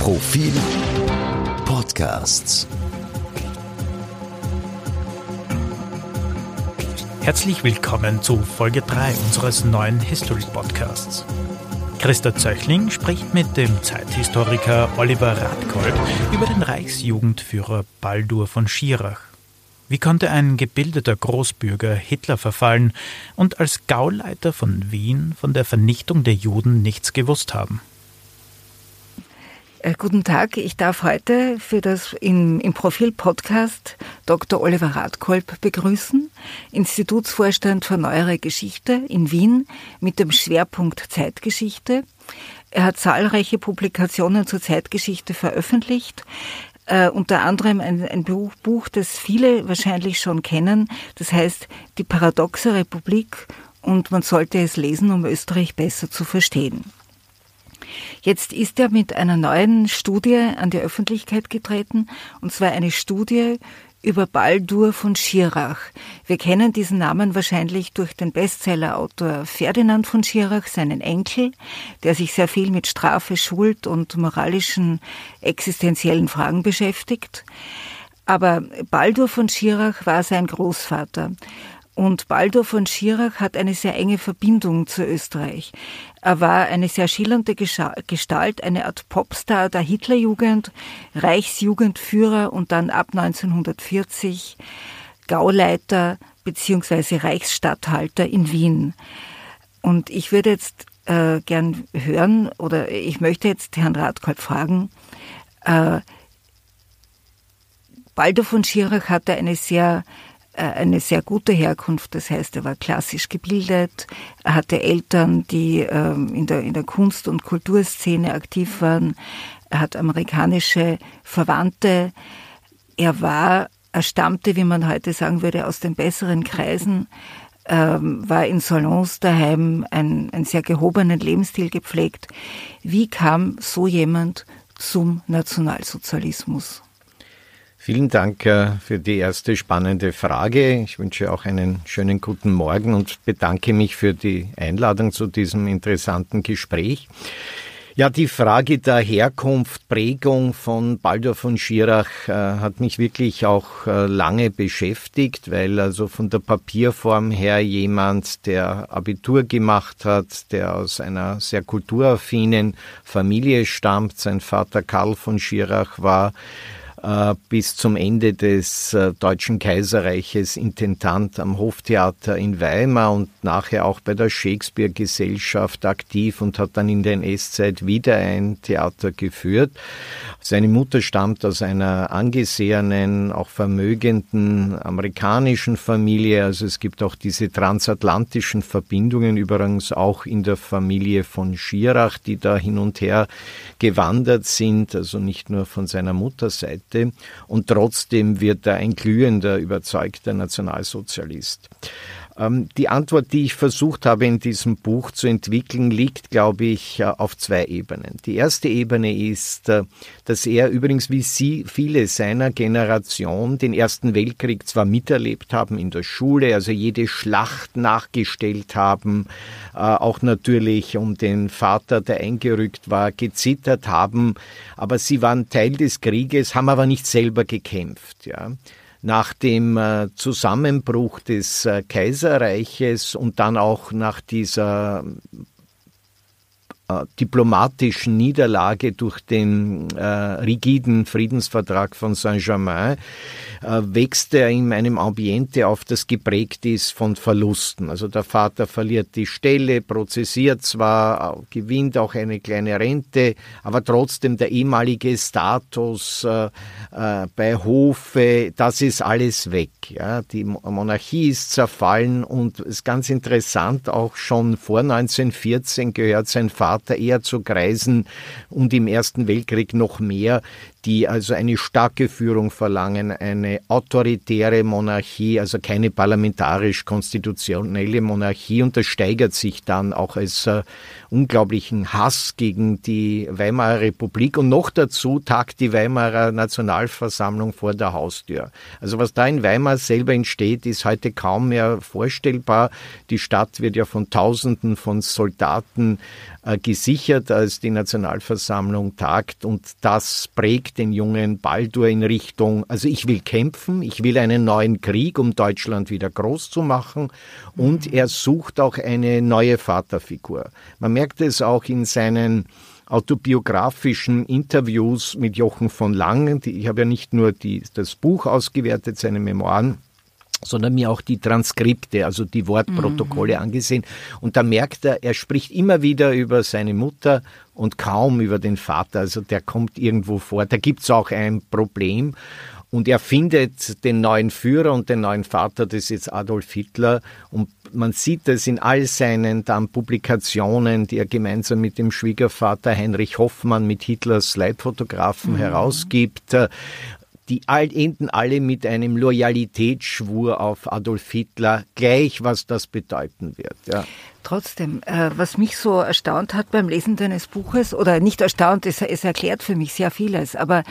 Profil Podcasts. Herzlich willkommen zu Folge 3 unseres neuen History Podcasts. Christa Zöchling spricht mit dem Zeithistoriker Oliver Radkolb über den Reichsjugendführer Baldur von Schirach. Wie konnte ein gebildeter Großbürger Hitler verfallen und als Gauleiter von Wien von der Vernichtung der Juden nichts gewusst haben? Äh, guten Tag, ich darf heute für das in, im Profil-Podcast Dr. Oliver Radkolb begrüßen, Institutsvorstand für Neuere Geschichte in Wien mit dem Schwerpunkt Zeitgeschichte. Er hat zahlreiche Publikationen zur Zeitgeschichte veröffentlicht, äh, unter anderem ein, ein Buch, Buch, das viele wahrscheinlich schon kennen, das heißt Die paradoxe Republik und man sollte es lesen, um Österreich besser zu verstehen. Jetzt ist er mit einer neuen Studie an die Öffentlichkeit getreten, und zwar eine Studie über Baldur von Schirach. Wir kennen diesen Namen wahrscheinlich durch den Bestsellerautor Ferdinand von Schirach, seinen Enkel, der sich sehr viel mit Strafe, Schuld und moralischen existenziellen Fragen beschäftigt. Aber Baldur von Schirach war sein Großvater. Und Baldur von Schirach hat eine sehr enge Verbindung zu Österreich. Er war eine sehr schillernde Gestalt, eine Art Popstar der Hitlerjugend, Reichsjugendführer und dann ab 1940 Gauleiter bzw. Reichsstatthalter in Wien. Und ich würde jetzt äh, gern hören oder ich möchte jetzt Herrn Radkolb fragen, äh, Baldur von Schirach hatte eine sehr eine sehr gute Herkunft. Das heißt, er war klassisch gebildet, er hatte Eltern, die ähm, in der, in der Kunst- und Kulturszene aktiv waren. Er hat amerikanische Verwandte. Er war, er stammte, wie man heute sagen würde, aus den besseren Kreisen, ähm, war in Salons daheim, ein, einen sehr gehobenen Lebensstil gepflegt. Wie kam so jemand zum Nationalsozialismus? Vielen Dank äh, für die erste spannende Frage. Ich wünsche auch einen schönen guten Morgen und bedanke mich für die Einladung zu diesem interessanten Gespräch. Ja, die Frage der Herkunft, Prägung von Baldur von Schirach äh, hat mich wirklich auch äh, lange beschäftigt, weil also von der Papierform her jemand, der Abitur gemacht hat, der aus einer sehr kulturaffinen Familie stammt, sein Vater Karl von Schirach war bis zum Ende des äh, Deutschen Kaiserreiches Intendant am Hoftheater in Weimar und nachher auch bei der Shakespeare-Gesellschaft aktiv und hat dann in der NS-Zeit wieder ein Theater geführt. Seine Mutter stammt aus einer angesehenen, auch vermögenden amerikanischen Familie. Also es gibt auch diese transatlantischen Verbindungen, übrigens auch in der Familie von Schirach, die da hin und her gewandert sind, also nicht nur von seiner Mutterseite. Und trotzdem wird er ein glühender, überzeugter Nationalsozialist. Ähm, die Antwort, die ich versucht habe in diesem Buch zu entwickeln, liegt, glaube ich, äh, auf zwei Ebenen. Die erste Ebene ist, äh, dass er übrigens wie Sie viele seiner Generation den Ersten Weltkrieg zwar miterlebt haben in der Schule, also jede Schlacht nachgestellt haben, äh, auch natürlich um den Vater, der eingerückt war, gezittert haben, aber sie waren Teil des Krieges, haben aber nicht selber gekämpft. Ja nach dem äh, Zusammenbruch des äh, Kaiserreiches und dann auch nach dieser äh, diplomatischen Niederlage durch den äh, rigiden Friedensvertrag von Saint-Germain wächst er in einem Ambiente auf, das geprägt ist von Verlusten. Also der Vater verliert die Stelle, prozessiert zwar, äh, gewinnt auch eine kleine Rente, aber trotzdem der ehemalige Status äh, äh, bei Hofe, das ist alles weg. Ja. Die Monarchie ist zerfallen und ist ganz interessant, auch schon vor 1914 gehört sein Vater eher zu Kreisen und im Ersten Weltkrieg noch mehr, die also eine starke Führung verlangen, eine autoritäre Monarchie, also keine parlamentarisch-konstitutionelle Monarchie. Und das steigert sich dann auch als äh, unglaublichen Hass gegen die Weimarer Republik. Und noch dazu tagt die Weimarer Nationalversammlung vor der Haustür. Also was da in Weimar selber entsteht, ist heute kaum mehr vorstellbar. Die Stadt wird ja von Tausenden von Soldaten gesichert, als die Nationalversammlung tagt und das prägt den jungen Baldur in Richtung, also ich will kämpfen, ich will einen neuen Krieg, um Deutschland wieder groß zu machen und mhm. er sucht auch eine neue Vaterfigur. Man merkt es auch in seinen autobiografischen Interviews mit Jochen von Langen. Ich habe ja nicht nur die, das Buch ausgewertet, seine Memoiren, sondern mir auch die Transkripte, also die Wortprotokolle mhm. angesehen. Und da merkt er, er spricht immer wieder über seine Mutter und kaum über den Vater. Also der kommt irgendwo vor. Da gibt's auch ein Problem. Und er findet den neuen Führer und den neuen Vater, das ist jetzt Adolf Hitler. Und man sieht es in all seinen dann Publikationen, die er gemeinsam mit dem Schwiegervater Heinrich Hoffmann mit Hitlers Leitfotografen mhm. herausgibt die enden alle mit einem Loyalitätsschwur auf Adolf Hitler, gleich was das bedeuten wird. Ja. Trotzdem, äh, was mich so erstaunt hat beim Lesen deines Buches, oder nicht erstaunt, es, es erklärt für mich sehr vieles, aber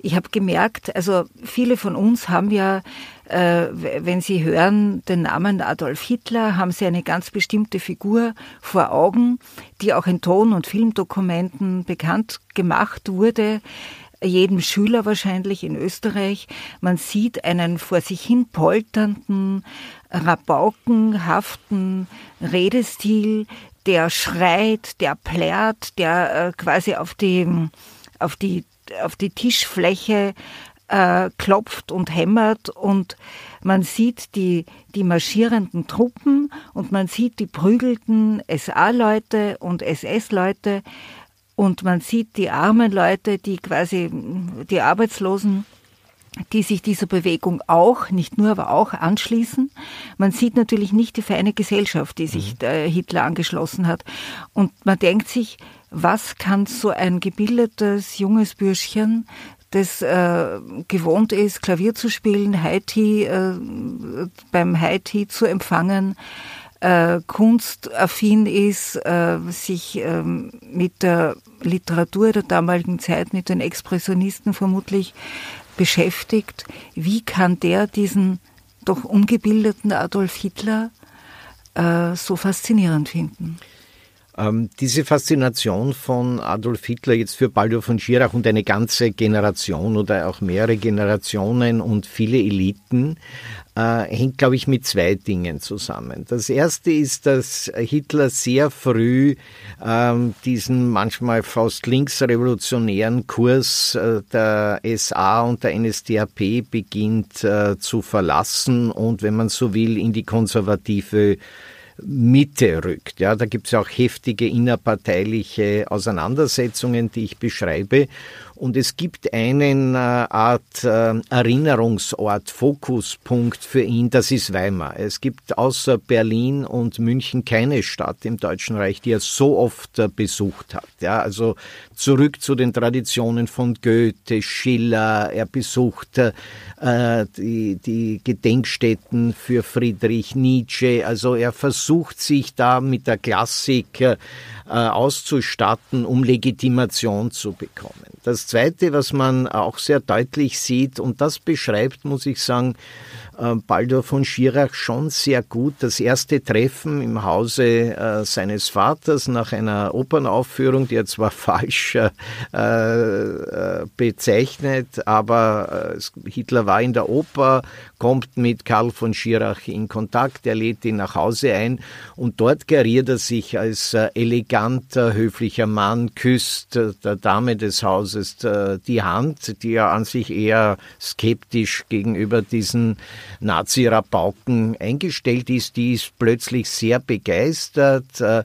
ich habe gemerkt, also viele von uns haben ja, äh, wenn sie hören den Namen Adolf Hitler, haben sie eine ganz bestimmte Figur vor Augen, die auch in Ton- und Filmdokumenten bekannt gemacht wurde jedem Schüler wahrscheinlich in Österreich. Man sieht einen vor sich hin polternden, rabaukenhaften Redestil, der schreit, der plärt, der äh, quasi auf die, auf die, auf die Tischfläche äh, klopft und hämmert und man sieht die, die marschierenden Truppen und man sieht die prügelten SA-Leute und SS-Leute und man sieht die armen Leute, die quasi die Arbeitslosen, die sich dieser Bewegung auch, nicht nur, aber auch anschließen. Man sieht natürlich nicht die feine Gesellschaft, die sich mhm. Hitler angeschlossen hat. Und man denkt sich, was kann so ein gebildetes junges Bürschchen das äh, gewohnt ist, Klavier zu spielen, High Tea, äh, beim High Tea zu empfangen, äh, kunstaffin ist, äh, sich äh, mit der Literatur der damaligen Zeit, mit den Expressionisten vermutlich beschäftigt. Wie kann der diesen doch ungebildeten Adolf Hitler äh, so faszinierend finden? Ähm, diese Faszination von Adolf Hitler jetzt für Baldur von Schirach und eine ganze Generation oder auch mehrere Generationen und viele Eliten äh, hängt, glaube ich, mit zwei Dingen zusammen. Das erste ist, dass Hitler sehr früh ähm, diesen manchmal fast linksrevolutionären Kurs äh, der SA und der NSDAP beginnt äh, zu verlassen und, wenn man so will, in die konservative Mitte rückt. Ja, da gibt es auch heftige innerparteiliche Auseinandersetzungen, die ich beschreibe. Und es gibt einen äh, Art äh, Erinnerungsort, Fokuspunkt für ihn, das ist Weimar. Es gibt außer Berlin und München keine Stadt im Deutschen Reich, die er so oft äh, besucht hat. Ja, also zurück zu den Traditionen von Goethe, Schiller, er besucht äh, die, die Gedenkstätten für Friedrich Nietzsche. Also er versucht sich da mit der Klassik äh, auszustatten, um Legitimation zu bekommen. Das Zweite, was man auch sehr deutlich sieht, und das beschreibt, muss ich sagen, Baldur von Schirach schon sehr gut. Das erste Treffen im Hause äh, seines Vaters nach einer Opernaufführung, die er zwar falsch äh, äh, bezeichnet, aber äh, Hitler war in der Oper, kommt mit Karl von Schirach in Kontakt, er lädt ihn nach Hause ein und dort geriert er sich als äh, eleganter, höflicher Mann, küsst der Dame des Hauses die Hand, die er an sich eher skeptisch gegenüber diesen Nazi-Rabauken eingestellt ist, die ist plötzlich sehr begeistert äh,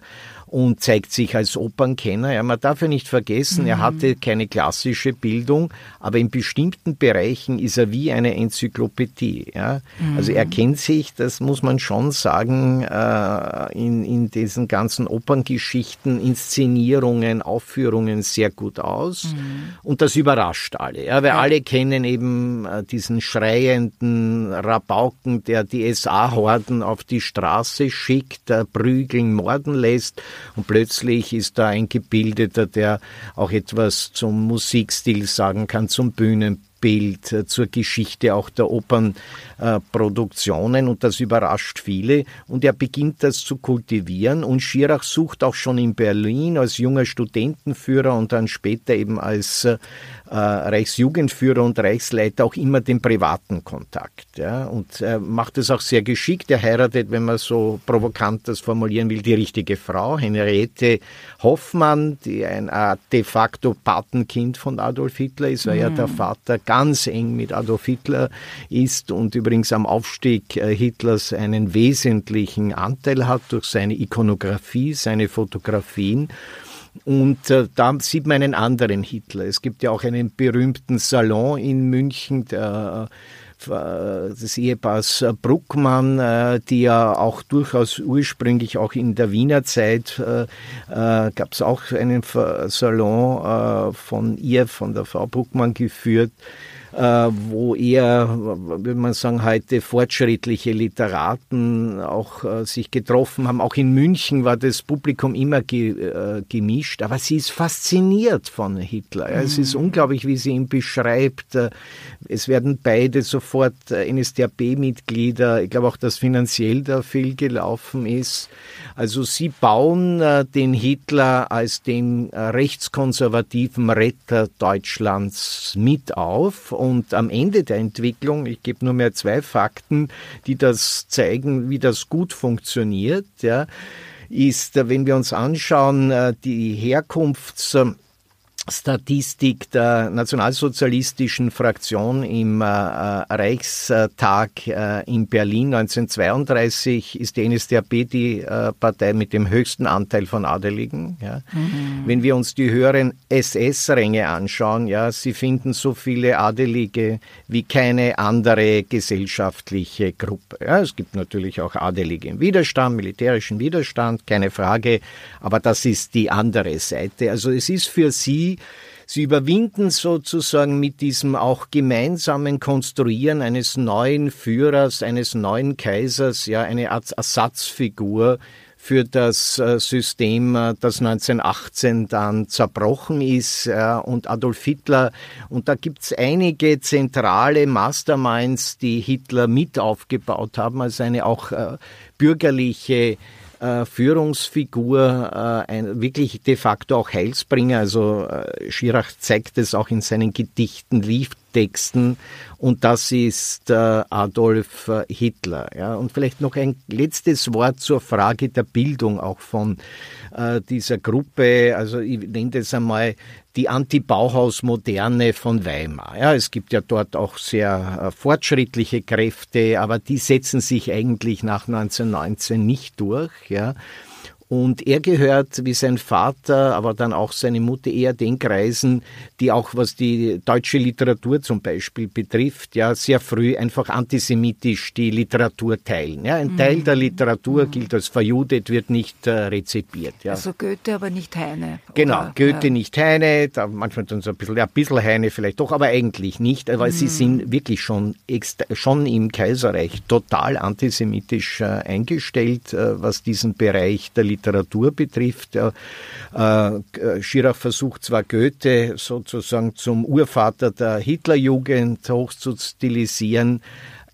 und zeigt sich als Opernkenner. Ja, man darf ja nicht vergessen, mhm. er hatte keine klassische Bildung, aber in bestimmten Bereichen ist er wie eine Enzyklopädie. Ja? Mhm. Also er kennt sich, das muss man schon sagen, äh, in, in diesen ganzen Operngeschichten, Inszenierungen, Aufführungen sehr gut aus. Mhm. Und das überrascht alle, ja? weil ja. alle kennen eben äh, diesen schreienden Rabauken, der die SA-Horden auf die Straße schickt, äh, prügeln, morden lässt und plötzlich ist da ein Gebildeter, der auch etwas zum Musikstil sagen kann, zum Bühnenbild Weltbild, äh, zur Geschichte auch der Opernproduktionen und das überrascht viele. Und er beginnt das zu kultivieren und Schirach sucht auch schon in Berlin als junger Studentenführer und dann später eben als äh, Reichsjugendführer und Reichsleiter auch immer den privaten Kontakt. Ja, und er macht es auch sehr geschickt. Er heiratet, wenn man so provokant das formulieren will, die richtige Frau, Henriette Hoffmann, die ein de facto Patenkind von Adolf Hitler ist, weil mhm. ja der Vater ganz eng mit Adolf Hitler ist und übrigens am Aufstieg äh, Hitlers einen wesentlichen Anteil hat durch seine Ikonografie, seine Fotografien. Und äh, da sieht man einen anderen Hitler. Es gibt ja auch einen berühmten Salon in München, der äh, des Ehepaars Bruckmann, äh, die ja auch durchaus ursprünglich auch in der Wiener Zeit äh, äh gab es auch einen Salon äh, von ihr, von der Frau Bruckmann geführt, äh, wo eher, würde man sagen, heute fortschrittliche Literaten auch äh, sich getroffen haben. Auch in München war das Publikum immer ge, äh, gemischt, aber sie ist fasziniert von Hitler. Mhm. Es ist mhm. unglaublich, wie sie ihn beschreibt. Es werden beide sofort NSDAP-Mitglieder. Ich glaube auch, dass finanziell da viel gelaufen ist. Also sie bauen den Hitler als den rechtskonservativen Retter Deutschlands mit auf und am Ende der Entwicklung, ich gebe nur mehr zwei Fakten, die das zeigen, wie das gut funktioniert, ja, ist, wenn wir uns anschauen, äh, die Herkunfts- Statistik der nationalsozialistischen Fraktion im äh, Reichstag äh, in Berlin 1932 ist die NSDAP die äh, Partei mit dem höchsten Anteil von Adeligen. Ja. Mhm. Wenn wir uns die höheren SS-Ränge anschauen, ja, sie finden so viele Adelige wie keine andere gesellschaftliche Gruppe. Ja, es gibt natürlich auch Adelige im Widerstand, militärischen Widerstand, keine Frage, aber das ist die andere Seite. Also es ist für sie Sie überwinden sozusagen mit diesem auch gemeinsamen Konstruieren eines neuen Führers, eines neuen Kaisers, ja, eine Art Ersatzfigur für das äh, System, äh, das 1918 dann zerbrochen ist und Adolf Hitler. Und da gibt es einige zentrale Masterminds, die Hitler mit aufgebaut haben, also eine auch äh, bürgerliche äh, Führungsfigur, äh, ein wirklich de facto auch Heilsbringer. Also äh, Schirach zeigt es auch in seinen Gedichten, Lieftexten und das ist Adolf Hitler. Ja. Und vielleicht noch ein letztes Wort zur Frage der Bildung auch von dieser Gruppe. Also ich nenne das einmal die Anti-Bauhaus-Moderne von Weimar. Ja, es gibt ja dort auch sehr äh, fortschrittliche Kräfte, aber die setzen sich eigentlich nach 1919 nicht durch. Ja. Und er gehört wie sein Vater, aber dann auch seine Mutter eher den Kreisen, die auch was die deutsche Literatur zum Beispiel betrifft, ja, sehr früh einfach antisemitisch die Literatur teilen. Ja, ein mhm. Teil der Literatur mhm. gilt als verjudet, wird nicht äh, rezipiert. Ja. Also Goethe, aber nicht Heine. Genau, oder? Goethe, ja. nicht Heine, da manchmal dann so ein bisschen, ja, ein bisschen Heine vielleicht doch, aber eigentlich nicht, weil mhm. sie sind wirklich schon, schon im Kaiserreich total antisemitisch äh, eingestellt, äh, was diesen Bereich der Literatur Literatur betrifft. Äh, Schirach versucht zwar Goethe sozusagen zum Urvater der Hitlerjugend hochzustilisieren,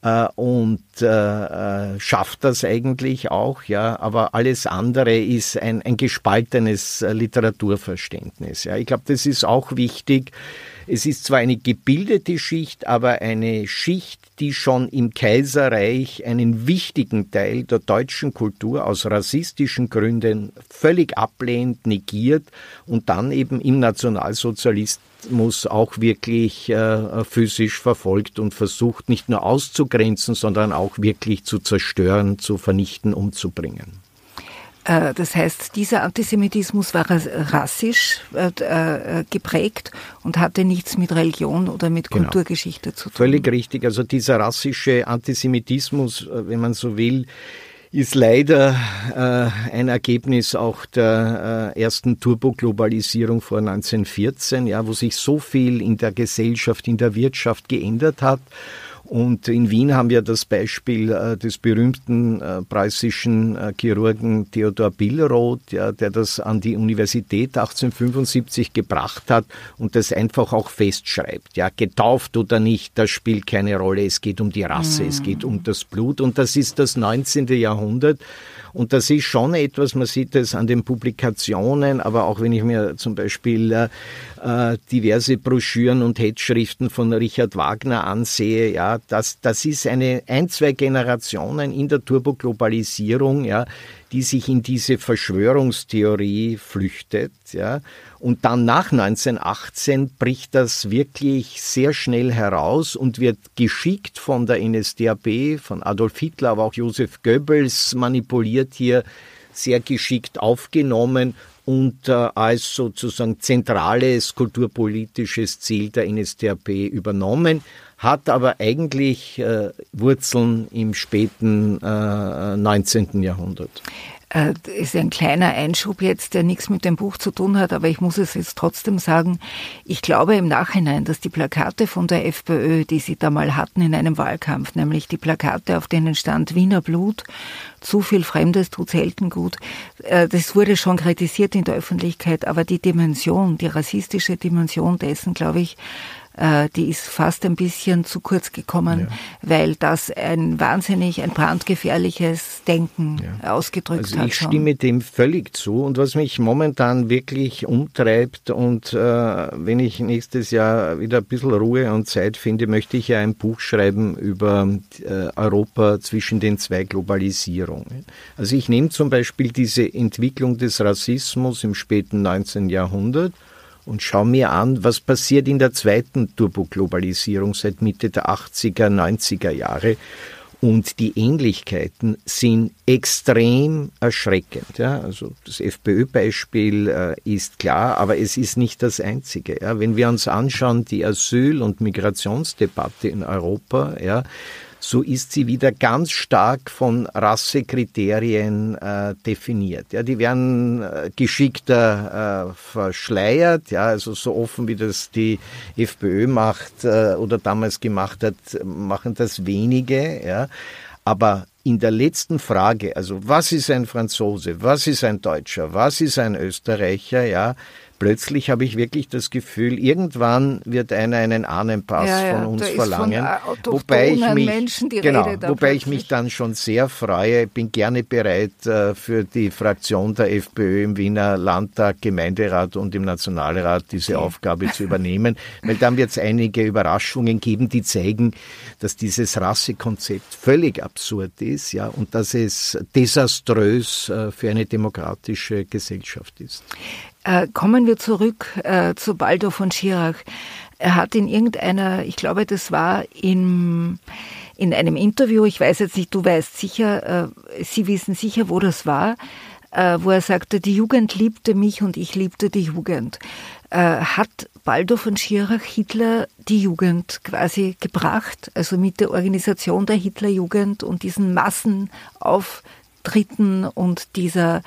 äh, und äh, äh, schafft das eigentlich auch, ja, aber alles andere ist ein, ein gespaltenes äh, Literaturverständnis. Ja. Ich glaube, das ist auch wichtig. Es ist zwar eine gebildete Schicht, aber eine Schicht, die schon im Kaiserreich einen wichtigen Teil der deutschen Kultur aus rassistischen Gründen völlig ablehnt, negiert und dann eben im Nationalsozialismus auch wirklich äh, physisch verfolgt und versucht, nicht nur auszugrenzen, sondern auch wirklich zu zerstören, zu vernichten, umzubringen. Äh, das heißt, dieser Antisemitismus war rassisch äh, äh, geprägt und hatte nichts mit Religion oder mit genau. Kulturgeschichte zu tun. Völlig richtig. Also dieser rassische Antisemitismus, wenn man so will, ist leider äh, ein Ergebnis auch der äh, ersten Turboglobalisierung vor 1914, ja, wo sich so viel in der Gesellschaft, in der Wirtschaft geändert hat Und in Wien haben wir das Beispiel äh, des berühmten äh, preußischen äh, Chirurgen Theodor Billroth, ja, der das an die Universität 1875 gebracht hat und das einfach auch festschreibt. Ja, getauft oder nicht, das spielt keine Rolle. Es geht um die Rasse, mhm. es geht um das Blut und das ist das 19. Jahrhundert. Und das ist schon etwas, man sieht es an den Publikationen, aber auch wenn ich mir zum Beispiel äh, diverse Broschüren und Hetzschriften von Richard Wagner ansehe, ja, das, das ist eine, ein, zwei Generationen in der Turboglobalisierung, ja, die sich in diese Verschwörungstheorie flüchtet, ja. Und dann nach 1918 bricht das wirklich sehr schnell heraus und wird geschickt von der NSDAP, von Adolf Hitler, aber auch Josef Goebbels manipuliert hier sehr geschickt aufgenommen und äh, als sozusagen zentrales kulturpolitisches Ziel der NSDAP übernommen, hat aber eigentlich äh, Wurzeln im späten äh, 19. Jahrhundert äh, ist ein kleiner Einschub jetzt, der nichts mit dem Buch zu tun hat, aber ich muss es jetzt trotzdem sagen. Ich glaube im Nachhinein, dass die Plakate von der FPÖ, die sie da mal hatten in einem Wahlkampf, nämlich die Plakate, auf denen stand Wiener Blut, zu viel Fremdes tut selten gut, äh, das wurde schon kritisiert in der Öffentlichkeit, aber die Dimension, die rassistische Dimension dessen, glaube ich, äh, die ist fast ein bisschen zu kurz gekommen, ja. weil das ein wahnsinnig, ein brandgefährliches Denken ja. ausgedrückt also hat. Ich schon. stimme dem völlig zu und was mich momentan wirklich umtreibt und äh, wenn ich nächstes Jahr wieder ein bisschen Ruhe und Zeit finde, möchte ich ja ein Buch schreiben über äh, Europa zwischen den zwei Globalisierungen. Also ich nehme zum Beispiel diese Entwicklung des Rassismus im späten 19. Jahrhundert und schau mir an, was passiert in der zweiten Turboglobalisierung seit Mitte der 80er, 90er Jahre. Und die Ähnlichkeiten sind extrem erschreckend. Ja? Also das FPÖ-Beispiel äh, ist klar, aber es ist nicht das einzige. Ja? Wenn wir uns anschauen, die Asyl- und Migrationsdebatte in Europa, ja, so ist sie wieder ganz stark von Rassekriterien äh, definiert. Ja, die werden äh, geschickter äh, verschleiert, ja, also so offen wie das die FPÖ macht äh, oder damals gemacht hat, machen das wenige, ja. Aber in der letzten Frage, also was ist ein Franzose, was ist ein Deutscher, was ist ein Österreicher, ja, plötzlich habe ich wirklich das Gefühl, irgendwann wird einer einen Ahnenpass ja, ja, von uns verlangen. Von wobei ich mich, Menschen, genau, wobei ich mich dann schon sehr freue, bin gerne bereit äh, für die Fraktion der FPÖ im Wiener Landtag, Gemeinderat und im Nationalrat diese okay. Aufgabe zu übernehmen, weil dann wird es einige Überraschungen geben, die zeigen, dass dieses Rassekonzept völlig absurd ist, ja, und dass es desaströs äh, für eine demokratische Gesellschaft ist. Äh, kommen wir zurück äh, zu Baldo von Schirach. Er hat in irgendeiner, ich glaube, das war in, in einem Interview, ich weiß jetzt nicht, du weißt sicher, äh, Sie wissen sicher, wo das war, äh, wo er sagte, die Jugend liebte mich und ich liebte die Jugend. Äh, hat Baldo von Schirach Hitler die Jugend quasi gebracht, also mit der Organisation der Hitlerjugend und diesen Massenauftritten und dieser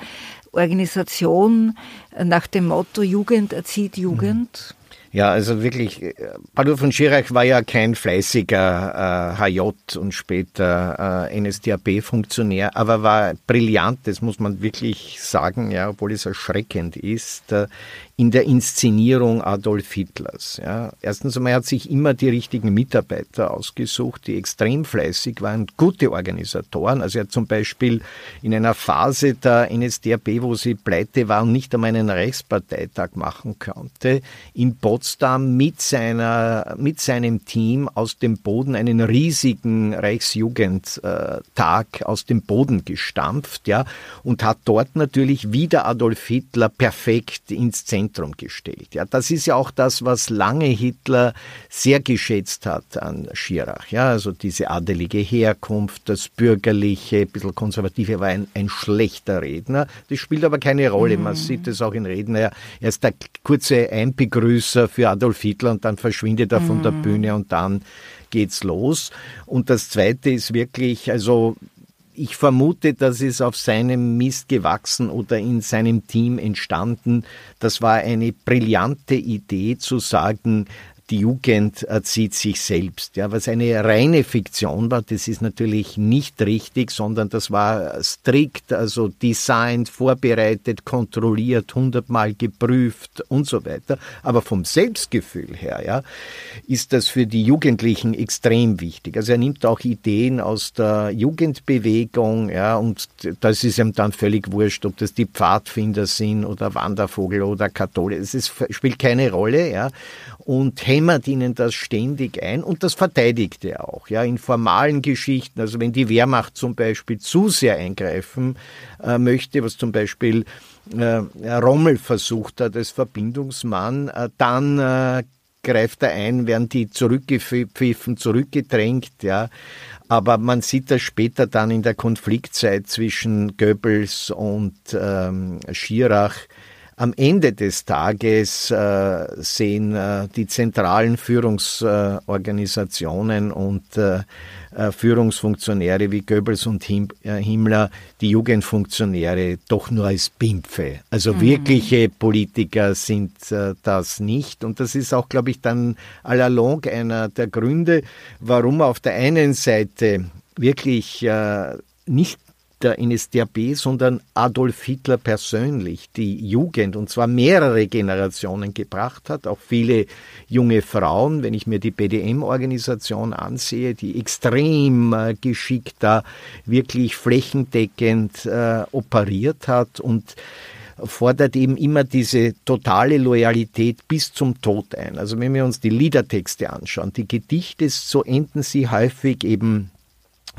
Organisation nach dem Motto Jugend erzieht Jugend? Ja, also wirklich, Baldur von Schirach war ja kein fleißiger äh, HJ und später äh, NSDAP-Funktionär, aber war brillant, das muss man wirklich sagen, ja, obwohl es erschreckend ist. Äh, in der Inszenierung Adolf Hitlers. Ja. Erstens einmal hat sich immer die richtigen Mitarbeiter ausgesucht, die extrem fleißig waren, gute Organisatoren. Also er hat zum Beispiel in einer Phase der NSDAP, wo sie pleite war und nicht einmal einen Reichsparteitag machen konnte, in Potsdam mit seiner, mit seinem Team aus dem Boden einen riesigen Reichsjugendtag aus dem Boden gestampft, ja, und hat dort natürlich wieder Adolf Hitler perfekt inszeniert gestellt. Ja, das ist ja auch das, was lange Hitler sehr geschätzt hat an Schirach. Ja, also diese adelige Herkunft, das bürgerliche, ein bisschen konservative, er war ein, ein schlechter Redner. Das spielt aber keine Rolle. Man mhm. sieht es auch in Reden. Er, er ist der kurze Einbegrüßer für Adolf Hitler und dann verschwindet er von der mhm. Bühne und dann geht's los. Und das zweite ist wirklich, also ich vermute, das ist auf seinem Mist gewachsen oder in seinem Team entstanden. Das war eine brillante Idee zu sagen, die Jugend erzieht sich selbst. Ja, was eine reine Fiktion war, das ist natürlich nicht richtig, sondern das war strikt, also designt, vorbereitet, kontrolliert, hundertmal geprüft und so weiter. Aber vom Selbstgefühl her, ja, ist das für die Jugendlichen extrem wichtig. Also er nimmt auch Ideen aus der Jugendbewegung, ja, und das ist ihm dann völlig wurscht, ob das die Pfadfinder sind oder Wandervogel oder Katholiker. Es spielt keine Rolle, ja und hämmert ihnen das ständig ein und das verteidigt er auch, ja, in formalen Geschichten. Also wenn die Wehrmacht zum Beispiel zu sehr eingreifen äh, möchte, was zum Beispiel äh, Rommel versucht hat als Verbindungsmann, äh, dann äh, greift er ein, werden die zurückgepfiffen, zurückgedrängt, ja. Aber man sieht das später dann in der Konfliktzeit zwischen Goebbels und ähm, Schirach, am Ende des Tages äh, sehen äh, die zentralen Führungsorganisationen und äh, äh, Führungsfunktionäre wie Goebbels und Him äh, Himmler die Jugendfunktionäre doch nur als Pimpfe. Also mhm. wirkliche Politiker sind äh, das nicht. Und das ist auch, glaube ich, dann à la longue einer der Gründe, warum auf der einen Seite wirklich nicht der NSDAP, sondern Adolf Hitler persönlich die Jugend, und zwar mehrere Generationen gebracht hat, auch viele junge Frauen, wenn ich mir die BDM-Organisation ansehe, die extrem äh, geschickt da wirklich flächendeckend äh, operiert hat und fordert eben immer diese totale Loyalität bis zum Tod ein. Also wenn wir uns die Liedertexte anschauen, die Gedichte, so enden sie häufig eben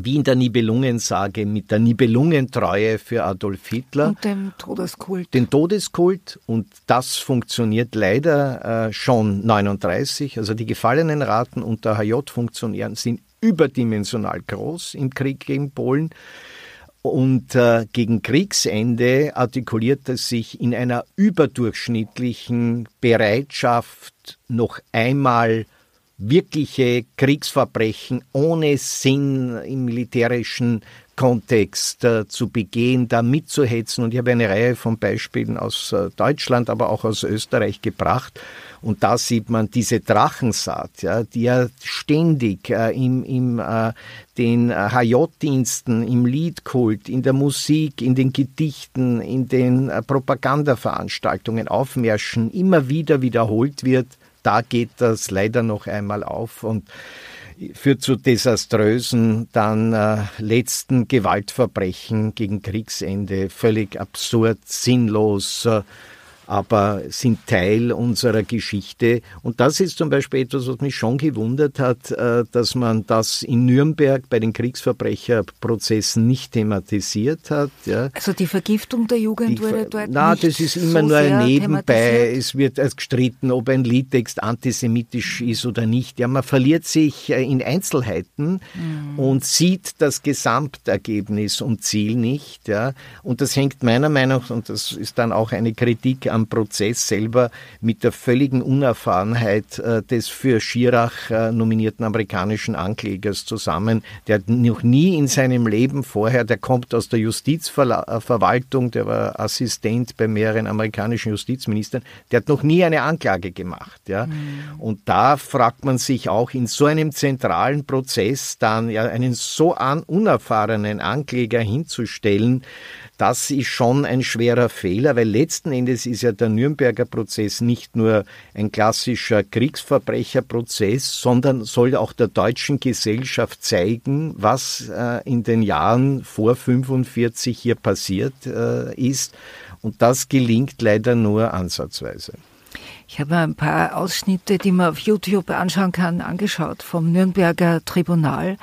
wie in der Nibelungensage mit der Nibelungentreue für Adolf Hitler. Und dem Todeskult. Den Todeskult. Und das funktioniert leider äh, schon 39. Also die gefallenen Raten unter HJ-Funktionären sind überdimensional groß im Krieg gegen Polen. Und äh, gegen Kriegsende artikuliert es sich in einer überdurchschnittlichen Bereitschaft, noch einmal wirkliche Kriegsverbrechen ohne Sinn im militärischen Kontext äh, zu begehen, da mitzuhetzen. Und ich habe eine Reihe von Beispielen aus äh, Deutschland, aber auch aus Österreich gebracht. Und da sieht man diese Drachensaat, ja, die ja ständig äh, im, im äh, den HJ-Diensten, im Liedkult, in der Musik, in den Gedichten, in den äh, Propagandaveranstaltungen aufmärschen, immer wieder wiederholt wird da geht das leider noch einmal auf und führt zu desaströsen, dann äh, letzten Gewaltverbrechen gegen Kriegsende, völlig absurd, sinnlos. Äh, aber sind Teil unserer Geschichte. Und das ist zum Beispiel etwas, was mich schon gewundert hat, äh, dass man das in Nürnberg bei den Kriegsverbrecherprozessen nicht thematisiert hat. Ja. Also die Vergiftung der Jugend die, wurde dort Na, nicht das ist immer so nur ein Nebenbei. Es wird gestritten, ob ein Liedtext antisemitisch ist oder nicht. Ja, man verliert sich äh, in Einzelheiten mhm. und sieht das Gesamtergebnis und Ziel nicht. Ja. Und das hängt meiner Meinung nach, und das ist dann auch eine Kritik am Prozess selber mit der völligen Unerfahrenheit äh, des für Schirach äh, nominierten amerikanischen Anklägers zusammen. Der hat noch nie in seinem Leben vorher, der kommt aus der Justizverwaltung, der war Assistent bei mehreren amerikanischen Justizministern, der hat noch nie eine Anklage gemacht. Ja? Mhm. Und da fragt man sich auch in so einem zentralen Prozess dann ja einen so an unerfahrenen Ankläger hinzustellen, das ist schon ein schwerer Fehler, weil letzten Endes ist ja der Nürnberger Prozess nicht nur ein klassischer Kriegsverbrecherprozess, sondern soll auch der deutschen Gesellschaft zeigen, was äh, in den Jahren vor 45 hier passiert äh, ist. Und das gelingt leider nur ansatzweise. Ich habe ein paar Ausschnitte, die man auf YouTube anschauen kann, angeschaut vom Nürnberger Tribunal.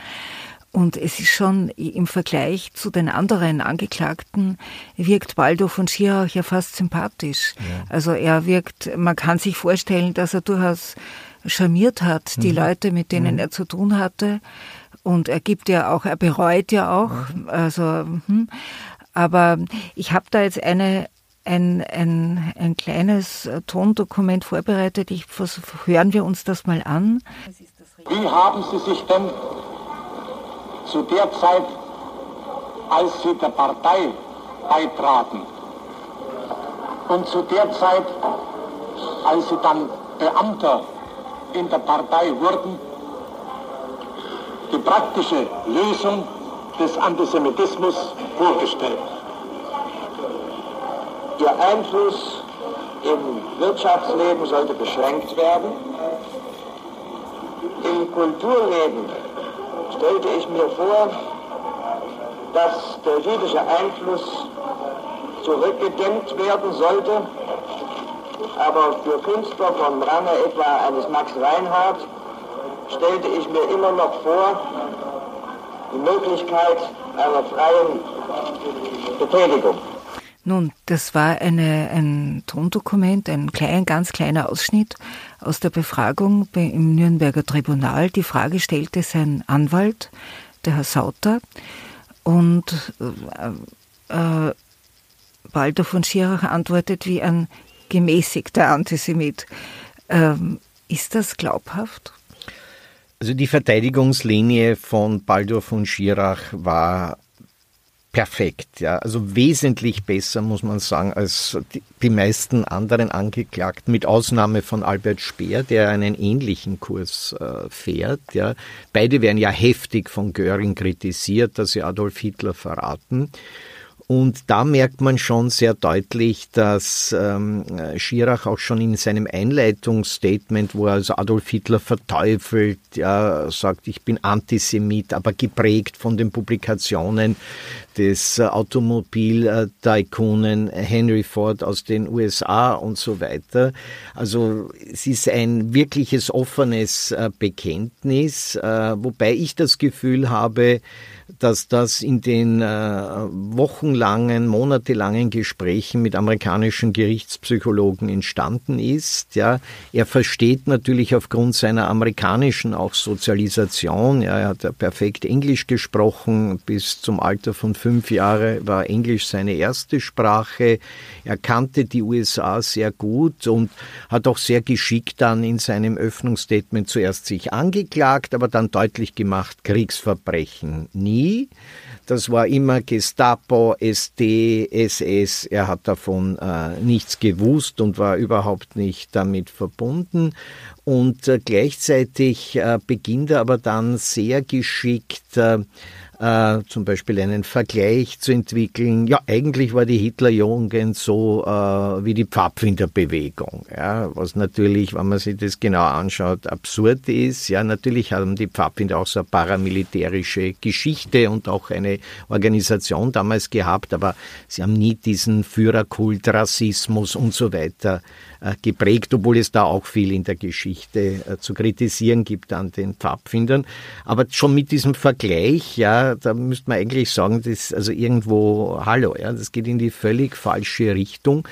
Und es ist schon im Vergleich zu den anderen Angeklagten wirkt Baldo von Schirach ja fast sympathisch. Ja. Also er wirkt, man kann sich vorstellen, dass er durchaus charmiert hat, die mhm. Leute, mit denen mhm. er zu tun hatte. Und er gibt ja auch, er bereut ja auch. Mhm. Also, hm. aber ich habe da jetzt eine ein, ein, ein kleines Tondokument vorbereitet. Ich, hören wir uns das mal an. Wie haben Sie sich denn zu der Zeit, als sie der Partei beitraten und zu der Zeit, als sie dann Beamter in der Partei wurden, die praktische Lösung des Antisemitismus vorgestellt. Ihr Einfluss im Wirtschaftsleben sollte beschränkt werden. Im Kulturleben stellte ich mir vor, dass der jüdische Einfluss zurückgedämmt werden sollte. Aber für Künstler vom Range etwa eines Max Reinhardt stellte ich mir immer noch vor, die Möglichkeit einer freien Betätigung. Nun, das war eine, ein Tondokument, ein klein, ganz kleiner Ausschnitt aus der Befragung im Nürnberger Tribunal. Die Frage stellte sein Anwalt, der Herr Sauter, und äh, äh, Baldur von Schirach antwortet wie ein gemäßigter Antisemit. Ähm, ist das glaubhaft? Also die Verteidigungslinie von Baldur von Schirach war perfekt, ja. Also wesentlich besser, muss man sagen, als die, meisten anderen Angeklagten, mit Ausnahme von Albert Speer, der einen ähnlichen Kurs äh, fährt, ja. Beide werden ja heftig von Göring kritisiert, dass sie Adolf Hitler verraten. Und da merkt man schon sehr deutlich, dass ähm, Schirach auch schon in seinem Einleitungsstatement, wo er also Adolf Hitler verteufelt, ja, sagt, ich bin Antisemit, aber geprägt von den Publikationen des äh, Automobil-Tycoonen Henry Ford aus den USA und so weiter. Also es ist ein wirkliches offenes äh, Bekenntnis, äh, wobei ich das Gefühl habe, dass das in den wochenlangen, monatelangen Gesprächen mit amerikanischen Gerichtspsychologen entstanden ist. Ja, er versteht natürlich aufgrund seiner amerikanischen auch Sozialisation. Ja, er hat perfekt Englisch gesprochen bis zum Alter von fünf Jahre war Englisch seine erste Sprache. Er kannte die USA sehr gut und hat auch sehr geschickt dann in seinem Öffnungsstatement zuerst sich angeklagt, aber dann deutlich gemacht, Kriegsverbrechen nie. Das war immer Gestapo, SD, SS. Er hat davon äh, nichts gewusst und war überhaupt nicht damit verbunden. Und äh, gleichzeitig äh, beginnt er aber dann sehr geschickt, äh, zum Beispiel einen Vergleich zu entwickeln. Ja, eigentlich war die Hitlerjugend so äh, wie die Pfadfinderbewegung, ja, was natürlich, wenn man sich das genau anschaut, absurd ist. Ja, natürlich haben die Pfadfinder auch so eine paramilitärische Geschichte und auch eine Organisation damals gehabt, aber sie haben nie diesen Führerkult, Rassismus und so weiter geprägt, obwohl es da auch viel in der Geschichte äh, zu kritisieren gibt an den Pfadfindern. Aber schon mit diesem Vergleich, ja, da müsste man eigentlich sagen, das ist also irgendwo Hallo, ja, das geht in die völlig falsche Richtung.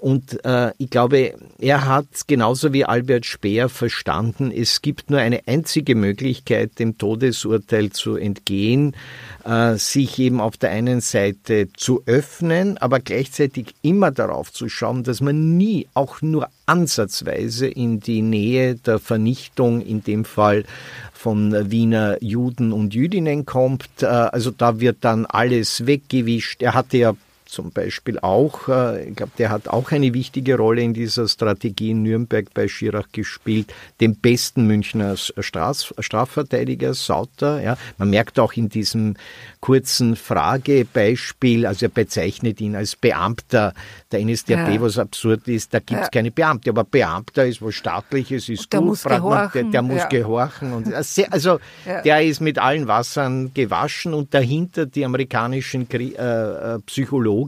Und äh, ich glaube, er hat genauso wie Albert Speer verstanden, es gibt nur eine einzige Möglichkeit, dem Todesurteil zu entgehen, äh, sich eben auf der einen Seite zu öffnen, aber gleichzeitig immer darauf zu schauen, dass man nie auch nur ansatzweise in die Nähe der Vernichtung, in dem Fall von Wiener Juden und Jüdinnen kommt. Äh, also da wird dann alles weggewischt. Er hatte ja zum Beispiel auch, äh, ich glaube, der hat auch eine wichtige Rolle in dieser Strategie in Nürnberg bei Schirach gespielt, den besten Münchner Strafverteidiger Sauter. Ja. Man merkt auch in diesem kurzen Fragebeispiel, also er bezeichnet ihn als Beamter der NSDAP, ja. was absurd ist, da gibt es ja. keine Beamte, aber Beamter ist was Staatliches, ist der gut, muss man, der, der, muss ja. gehorchen. Und also der ist mit allen Wassern gewaschen und dahinter die amerikanischen äh, äh, Psychologen,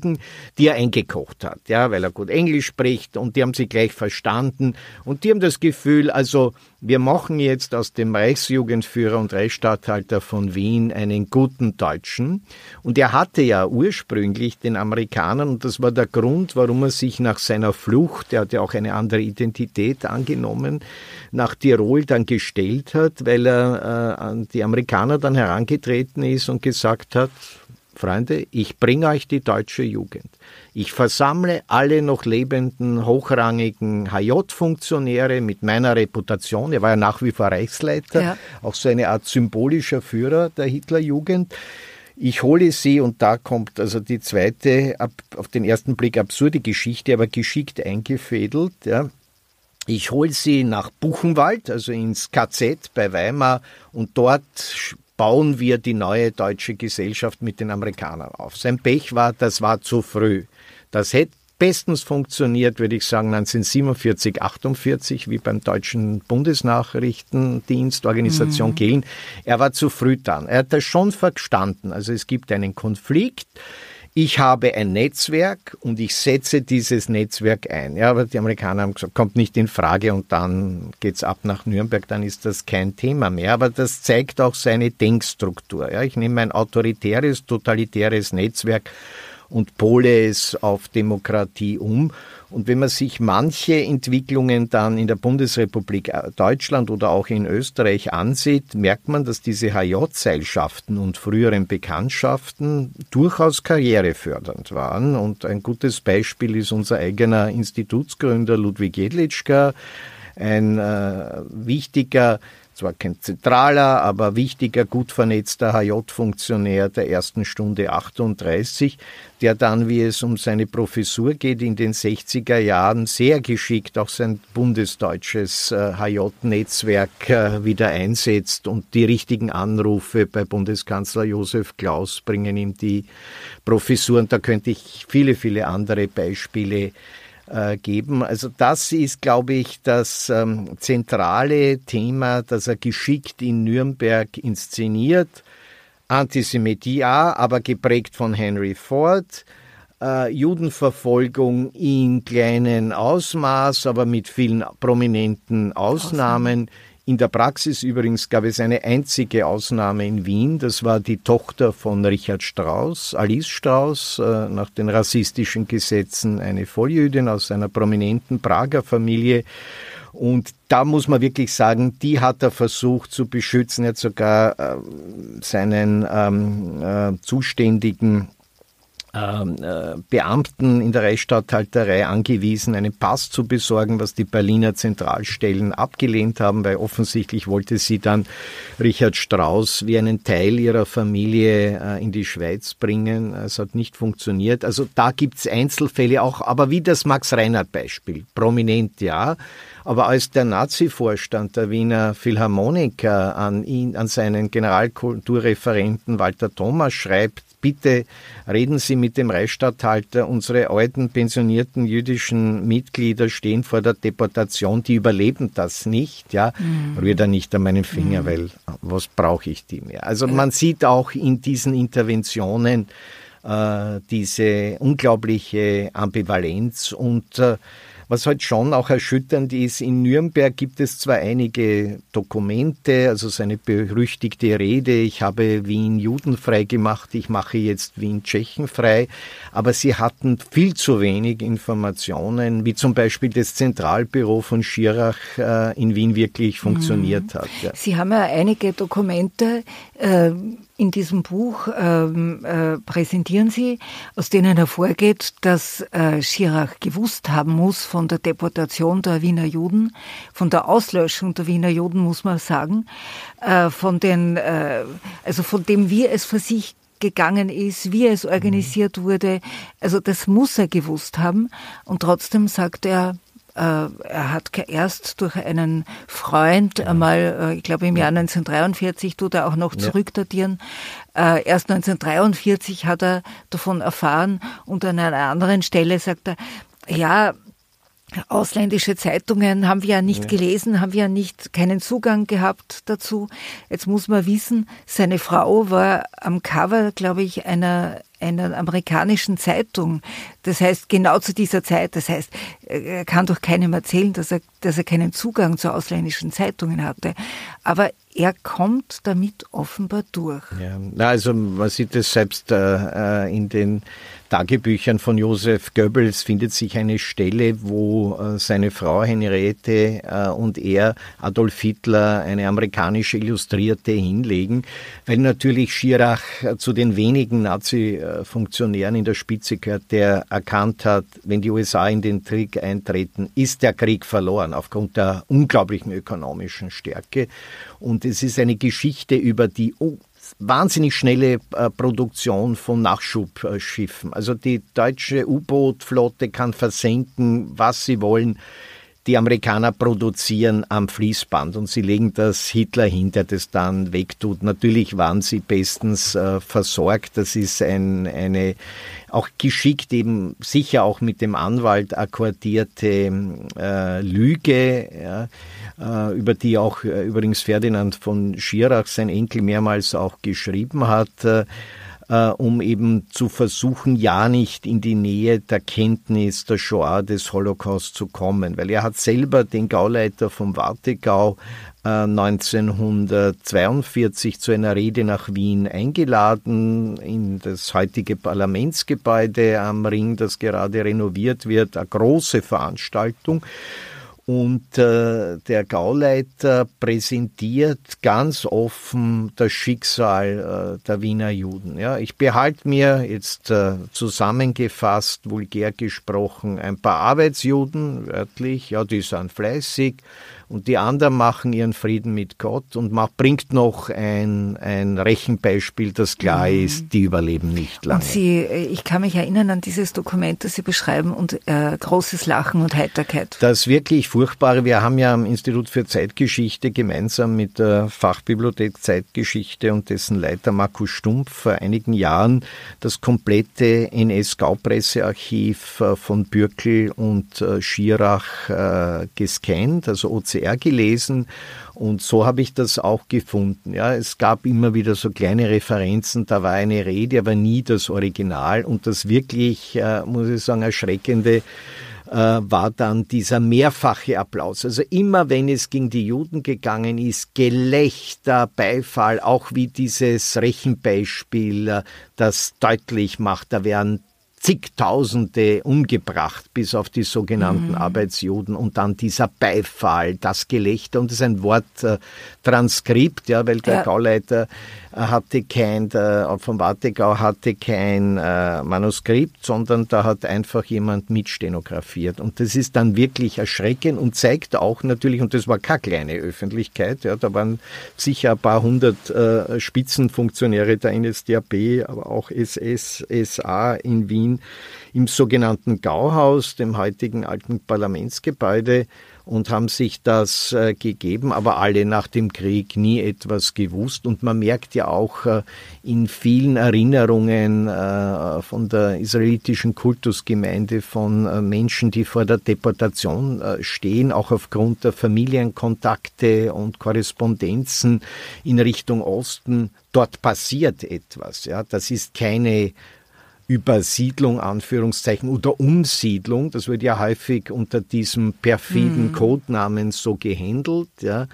die er eingekocht hat, ja, weil er gut Englisch spricht und die haben sie gleich verstanden und die haben das Gefühl, also wir machen jetzt aus dem Reichsjugendführer und Reichsstatthalter von Wien einen guten Deutschen. Und er hatte ja ursprünglich den Amerikanern, und das war der Grund, warum er sich nach seiner Flucht, er hatte auch eine andere Identität angenommen, nach Tirol dann gestellt hat, weil er äh, an die Amerikaner dann herangetreten ist und gesagt hat, Freunde, ich bringe euch die deutsche Jugend. Ich versammle alle noch lebenden hochrangigen HJ-Funktionäre mit meiner Reputation. Er war ja nach wie vor Reichsleiter, ja. auch so eine Art symbolischer Führer der Hitlerjugend. Ich hole sie und da kommt also die zweite, auf den ersten Blick absurde Geschichte, aber geschickt eingefädelt. Ja. Ich hole sie nach Buchenwald, also ins KZ bei Weimar, und dort bauen wir die neue deutsche Gesellschaft mit den Amerikanern auf. Sein Pech war, das war zu früh. Das hätte bestens funktioniert, würde ich sagen, 1947, 48, wie beim deutschen Bundesnachrichtendienst, Organisation mhm. Gehlen. Er war zu früh dran. Er hat das schon verstanden. Also es gibt einen Konflikt. Ich habe ein Netzwerk und ich setze dieses Netzwerk ein. Ja, aber die Amerikaner haben gesagt, kommt nicht in Frage und dann geht's ab nach Nürnberg, dann ist das kein Thema mehr. Aber das zeigt auch seine Denkstruktur. Ja, ich nehme ein autoritäres, totalitäres Netzwerk und pole es auf Demokratie um. Und wenn man sich manche Entwicklungen dann in der Bundesrepublik äh, Deutschland oder auch in Österreich ansieht, merkt man, dass diese HJ-Seilschaften und früheren Bekanntschaften durchaus karrierefördernd waren. Und ein gutes Beispiel ist unser eigener Institutsgründer Ludwig Jedlitschka, ein äh, wichtiger zwar kein zentraler, aber wichtiger, gut vernetzter HJ-Funktionär der ersten Stunde 38, der dann, wie es um seine Professur geht, in den 60er Jahren sehr geschickt auch sein bundesdeutsches HJ-Netzwerk äh, äh, wieder einsetzt und die richtigen Anrufe bei Bundeskanzler Josef Klaus bringen ihm die Professur. Und da könnte ich viele, viele andere Beispiele äh, geben. Also das ist, glaube ich, das ähm, zentrale Thema, das er geschickt in Nürnberg inszeniert. Antisemitie ja, aber geprägt von Henry Ford. Äh, Judenverfolgung in kleinen Ausmaß, aber mit vielen prominenten Ausnahmen. Ausnahmen in der Praxis übrigens gab es eine einzige Ausnahme in Wien, das war die Tochter von Richard Strauss, Alice Strauss, äh, nach den rassistischen Gesetzen eine Volljüdin aus einer prominenten Prager Familie. Und da muss man wirklich sagen, die hat er versucht zu beschützen. Er hat sogar äh, seinen ähm, äh, zuständigen Beamten in der Rechtsstatthalterei angewiesen, einen Pass zu besorgen, was die Berliner Zentralstellen abgelehnt haben, weil offensichtlich wollte sie dann Richard Strauss wie einen Teil ihrer Familie äh, in die Schweiz bringen. Es hat nicht funktioniert. Also da gibt's Einzelfälle auch, aber wie das Max-Reinhardt-Beispiel. Prominent ja. Aber als der Nazi-Vorstand der Wiener Philharmoniker an ihn, an seinen Generalkulturreferenten Walter Thomas schreibt, bitte reden Sie mit dem Reichsstatthalter, unsere alten pensionierten jüdischen Mitglieder stehen vor der Deportation, die überleben das nicht, ja, mhm. rührt er nicht an meinen Finger, mhm. weil was brauche ich die mehr? Also man sieht auch in diesen Interventionen äh, diese unglaubliche Ambivalenz und äh, was halt schon auch erschütternd ist, in Nürnberg gibt es zwar einige Dokumente, also seine berüchtigte Rede, ich habe Wien judenfrei gemacht, ich mache jetzt Wien tschechenfrei, aber sie hatten viel zu wenig Informationen, wie zum Beispiel das Zentralbüro von Schirach äh, in Wien wirklich funktioniert mhm. hat. Ja. Sie haben ja einige Dokumente, äh, in diesem Buch ähm, äh, präsentieren Sie, aus denen hervorgeht, dass äh, Schirach gewusst haben muss von der Deportation der Wiener Juden, von der Auslöschung der Wiener Juden, muss man sagen, äh, von den, äh, also von dem, wie es für sich gegangen ist, wie es organisiert wurde. Also das muss er gewusst haben. Und trotzdem sagt er, er hat erst durch einen Freund einmal, äh, ich glaube im Jahr 1943, tut er auch noch zurückdatieren, äh, erst 1943 hat er davon erfahren und an einer anderen Stelle sagt er, ja, Ausländische Zeitungen haben wir ja nicht ja. gelesen, haben wir ja nicht keinen Zugang gehabt dazu. Jetzt muss man wissen, seine Frau war am Cover, glaube ich, einer einer amerikanischen Zeitung. Das heißt, genau zu dieser Zeit, das heißt, er kann doch keinem erzählen, dass er, dass er keinen Zugang zu ausländischen Zeitungen hatte. Aber er kommt damit offenbar durch. Ja, also man sieht es selbst äh, äh, in den Tagebüchern von Josef Goebbels findet sich eine Stelle, wo äh, seine Frau Henriette äh, und er Adolf Hitler eine amerikanische Illustrierte hinlegen, weil natürlich Schirach äh, zu den wenigen Nazi-Funktionären in der Spitze gehört, der erkannt hat, wenn die USA in den Krieg eintreten, ist der Krieg verloren aufgrund der unglaublichen ökonomischen Stärke. Und es ist eine Geschichte über die wahnsinnig schnelle äh, Produktion von Nachschubschiffen. Also die deutsche U-Boot-Flotte kann versenken, was sie wollen. Die Amerikaner produzieren am Fließband und sie legen das Hitler hin, der das dann wegtut. Natürlich waren sie bestens äh, versorgt. Das ist ein, eine auch geschickt eben sicher auch mit dem Anwalt akkordierte äh, Lüge, ja, äh, über die auch äh, übrigens Ferdinand von Schirach, sein Enkel, mehrmals auch geschrieben hat. Äh, um eben zu versuchen, ja nicht in die Nähe der Kenntnis der Shoah des Holocaust zu kommen, weil er hat selber den Gauleiter vom Wartegau 1942 äh, zu einer Rede nach Wien eingeladen in das heutige Parlamentsgebäude am Ring, das gerade renoviert wird, eine große Veranstaltung. Und äh, der Gauleiter präsentiert ganz offen das Schicksal äh, der Wiener Juden. Ja, ich behalte mir jetzt äh, zusammengefasst, vulgär gesprochen, ein paar Arbeitsjuden, wörtlich, ja, die sind fleißig, und die anderen machen ihren Frieden mit Gott und macht, bringt noch ein, ein Rechenbeispiel, das klar mhm. ist, die überleben nicht lange. Und Sie, äh, ich kann mich erinnern an dieses Dokument, das Sie beschreiben und äh, großes Lachen und Heiterkeit. Das wirklich Furchtbare, wir haben ja am Institut für Zeitgeschichte gemeinsam mit der Fachbibliothek Zeitgeschichte und dessen Leiter Markus Stumpf vor einigen Jahren das komplette NS-Gaupressearchiv äh, von Bürkel und äh, Schirach äh, gescannt, also OCR OCR gelesen und so habe ich das auch gefunden. Ja, es gab immer wieder so kleine Referenzen, da war eine Rede, aber nie das Original und das wirklich, äh, muss ich sagen, erschreckende äh, war dann dieser mehrfache Applaus. Also immer wenn es gegen die Juden gegangen ist, Gelächter, Beifall, auch wie dieses Rechenbeispiel, äh, das deutlich macht, da werden zigtausende umgebracht, bis auf die sogenannten mhm. Arbeitsjuden und dann dieser Beifall, das Gelächter und das ist ein Worttranskript, ja, weil der ja. Gauleiter hatte kein, der, vom Wartegau hatte kein äh, Manuskript, sondern da hat einfach jemand mitstenografiert. Und das ist dann wirklich erschreckend und zeigt auch natürlich, und das war keine kleine Öffentlichkeit, ja, da waren sicher ein paar hundert äh, Spitzenfunktionäre der NSDAP, aber auch SS, SA in Wien im sogenannten Gauhaus, dem heutigen alten Parlamentsgebäude, und haben sich das äh, gegeben, aber alle nach dem Krieg nie etwas gewusst. Und man merkt ja auch äh, in vielen Erinnerungen äh, von der israelitischen Kultusgemeinde von äh, Menschen, die vor der Deportation äh, stehen, auch aufgrund der Familienkontakte und Korrespondenzen in Richtung Osten, dort passiert etwas. Ja, das ist keine Übersiedlung, Anführungszeichen, oder Umsiedlung. Das wird ja häufig unter diesem perfiden mhm. Codenamen so gehandelt, ja.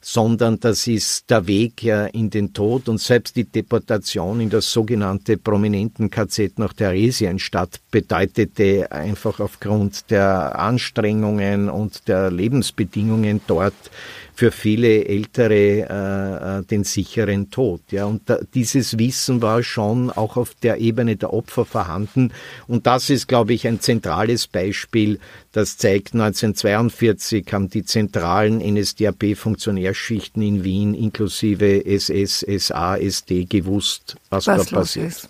Sondern das ist der Weg ja in den Tod und selbst die Deportation in das sogenannte prominenten KZ nach Theresienstadt bedeutete einfach aufgrund der Anstrengungen und der Lebensbedingungen dort für viele Ältere äh, äh, den sicheren Tod. Ja, und da, dieses Wissen war schon auch auf der Ebene der Opfer vorhanden. Und das ist, glaube ich, ein zentrales Beispiel, das zeigt, 1942 haben die zentralen NSDAP-Funktionärschichten in Wien inklusive SS, SA, SD gewusst, was, was da passiert. Ist.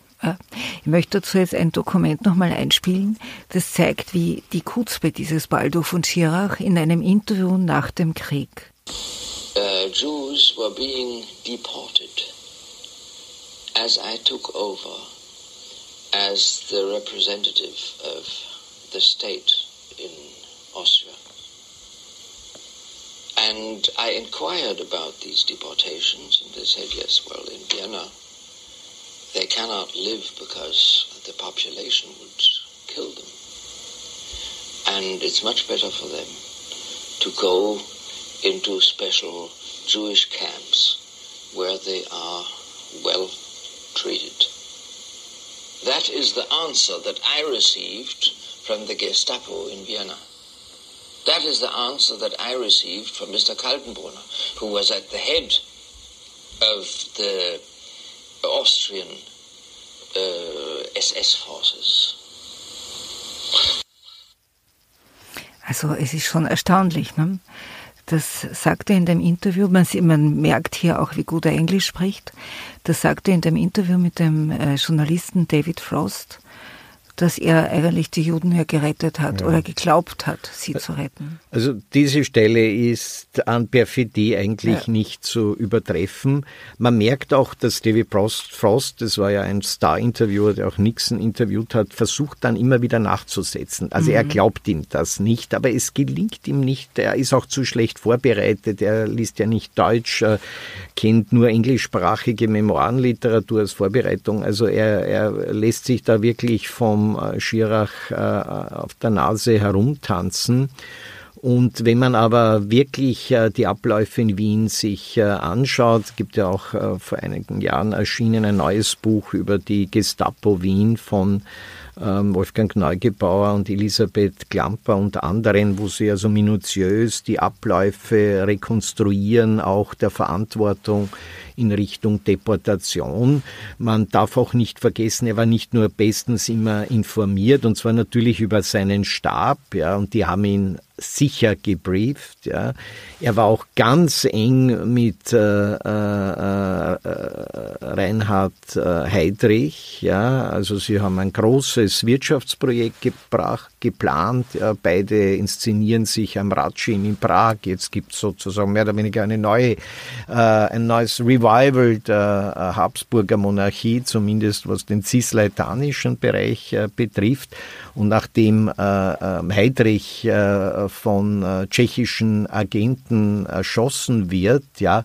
Ich möchte dazu jetzt ein Dokument nochmal einspielen, das zeigt, wie die Kutzbe dieses Baldo von Schirach in einem Interview nach dem Krieg uh, Jews were being deported as I took over as the representative of the state in Austria. And I inquired about these deportations, and they said, yes, well, in Vienna, they cannot live because the population would kill them. And it's much better for them to go into special Jewish camps where they are well treated. That is the answer that I received from the Gestapo in Vienna. That is the answer that I received from Mr. Kaltenbrunner, who was at the head of the Austrian uh, SS forces. Also es ist schon erstaunlich, ne? Das sagt er in dem Interview, man, man, merkt hier auch, wie gut er Englisch spricht. Das sagt er in dem Interview mit dem äh, Journalisten David Frost. Dass er eigentlich die Juden ja gerettet hat ja. oder geglaubt hat, sie zu retten. Also diese Stelle ist an Perfidie eigentlich ja. nicht zu übertreffen. Man merkt auch, dass David Frost, Frost das war ja ein Star-Interviewer, der auch Nixon interviewt hat, versucht dann immer wieder nachzusetzen. Also mhm. er glaubt ihm das nicht, aber es gelingt ihm nicht. Er ist auch zu schlecht vorbereitet. Er liest ja nicht Deutsch, kennt nur englischsprachige Memoirenliteratur als Vorbereitung. Also er, er lässt sich da wirklich vom äh, Schirach äh, auf der Nase herumtanzen. Und wenn man aber wirklich äh, die Abläufe in Wien sich anschaut, gibt ja auch vor einigen Jahren erschienen ein neues Buch über die Gestapo Wien von ähm, Wolfgang Neugebauer und Elisabeth Klamper und anderen, wo sie also minutiös die Abläufe rekonstruieren, auch der Verantwortung in Richtung Deportation. Man darf auch nicht vergessen, er war nicht nur bestens immer informiert, und zwar natürlich über seinen Stab, ja, und die haben ihn sicher gebrieft. Ja. Er war auch ganz eng mit äh, äh, äh, Reinhard äh, Heydrich. Ja. Also sie haben ein großes Wirtschaftsprojekt gebracht, geplant. Ja. Beide inszenieren sich am Ratschin in Prag. Jetzt gibt es sozusagen mehr oder weniger eine neue, äh, ein neues Revival der äh, Habsburger Monarchie, zumindest was den cisleitanischen Bereich betrifft. Und nachdem Heydrich von äh, tschechischen Agenten erschossen wird, ja,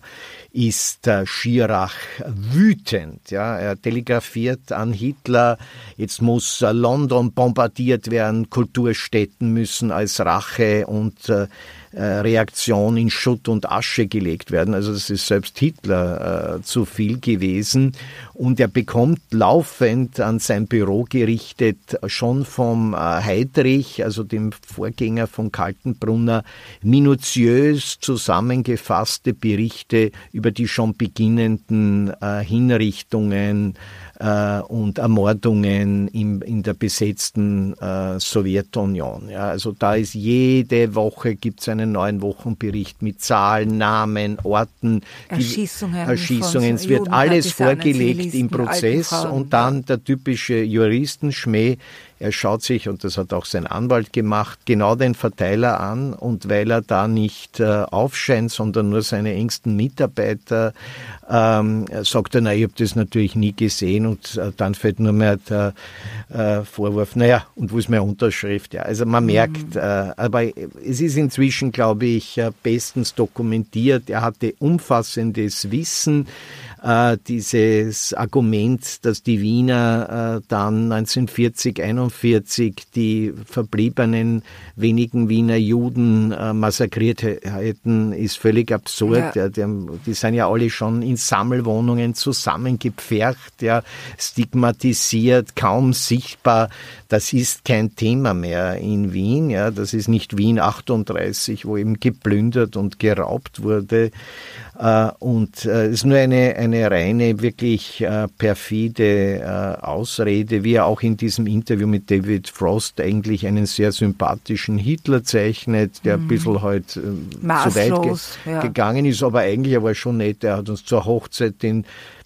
ist äh, Schirach wütend. Ja, er telegrafiert an Hitler, jetzt muss äh, London bombardiert werden, Kulturstätten müssen als Rache und Reaktion in Schutt und Asche gelegt werden. Also das ist selbst Hitler äh, zu viel gewesen. Und er bekommt laufend an sein Büro gerichtet schon vom äh, Heidrich, also dem Vorgänger von Kaltenbrunner, minutiös zusammengefasste Berichte über die schon beginnenden äh, Hinrichtungen, äh, und Ermordungen in der besetzten Sowjetunion. Also da ist jede Woche gibt es einen neuen Wochenbericht mit Zahlen, Namen, Orten, Erschießungen. Erschießungen. Es wird alles vorgelegt im Prozess und dann der typische Juristenschmäh. Er schaut sich, und das hat auch sein Anwalt gemacht, genau den Verteiler an und weil er da nicht äh, aufscheint, sondern nur seine engsten Mitarbeiter, ähm, sagt er, na, ich habe das natürlich nie gesehen und äh, dann fällt nur mehr der äh, Vorwurf, naja, und wo ist meine Unterschrift? Ja, also man merkt, mhm. aber es ist inzwischen, glaube ich, äh, bestens dokumentiert. Er hatte umfassendes Wissen äh, dieses Argument, dass die Wiener äh, dann 1940, 41 die verbliebenen wenigen Wiener Juden äh, massakriert hätten, ist völlig absurd. Ja. Ja, die, die, sind ja alle schon in Sammelwohnungen zusammengepfercht, ja, stigmatisiert, kaum sichtbar. Das ist kein Thema mehr in Wien. Ja, das ist nicht Wien 38, wo eben geplündert und geraubt wurde. Äh, und es äh, ist nur eine, eine reine, wirklich äh, perfide Ausrede, wie er auch in diesem Interview mit David Frost eigentlich einen sehr sympathischen Hitler zeichnet, der mhm. ein bisschen halt zu weit ge ja. gegangen ist, aber eigentlich war schon nett. Er hat uns zur Hochzeit den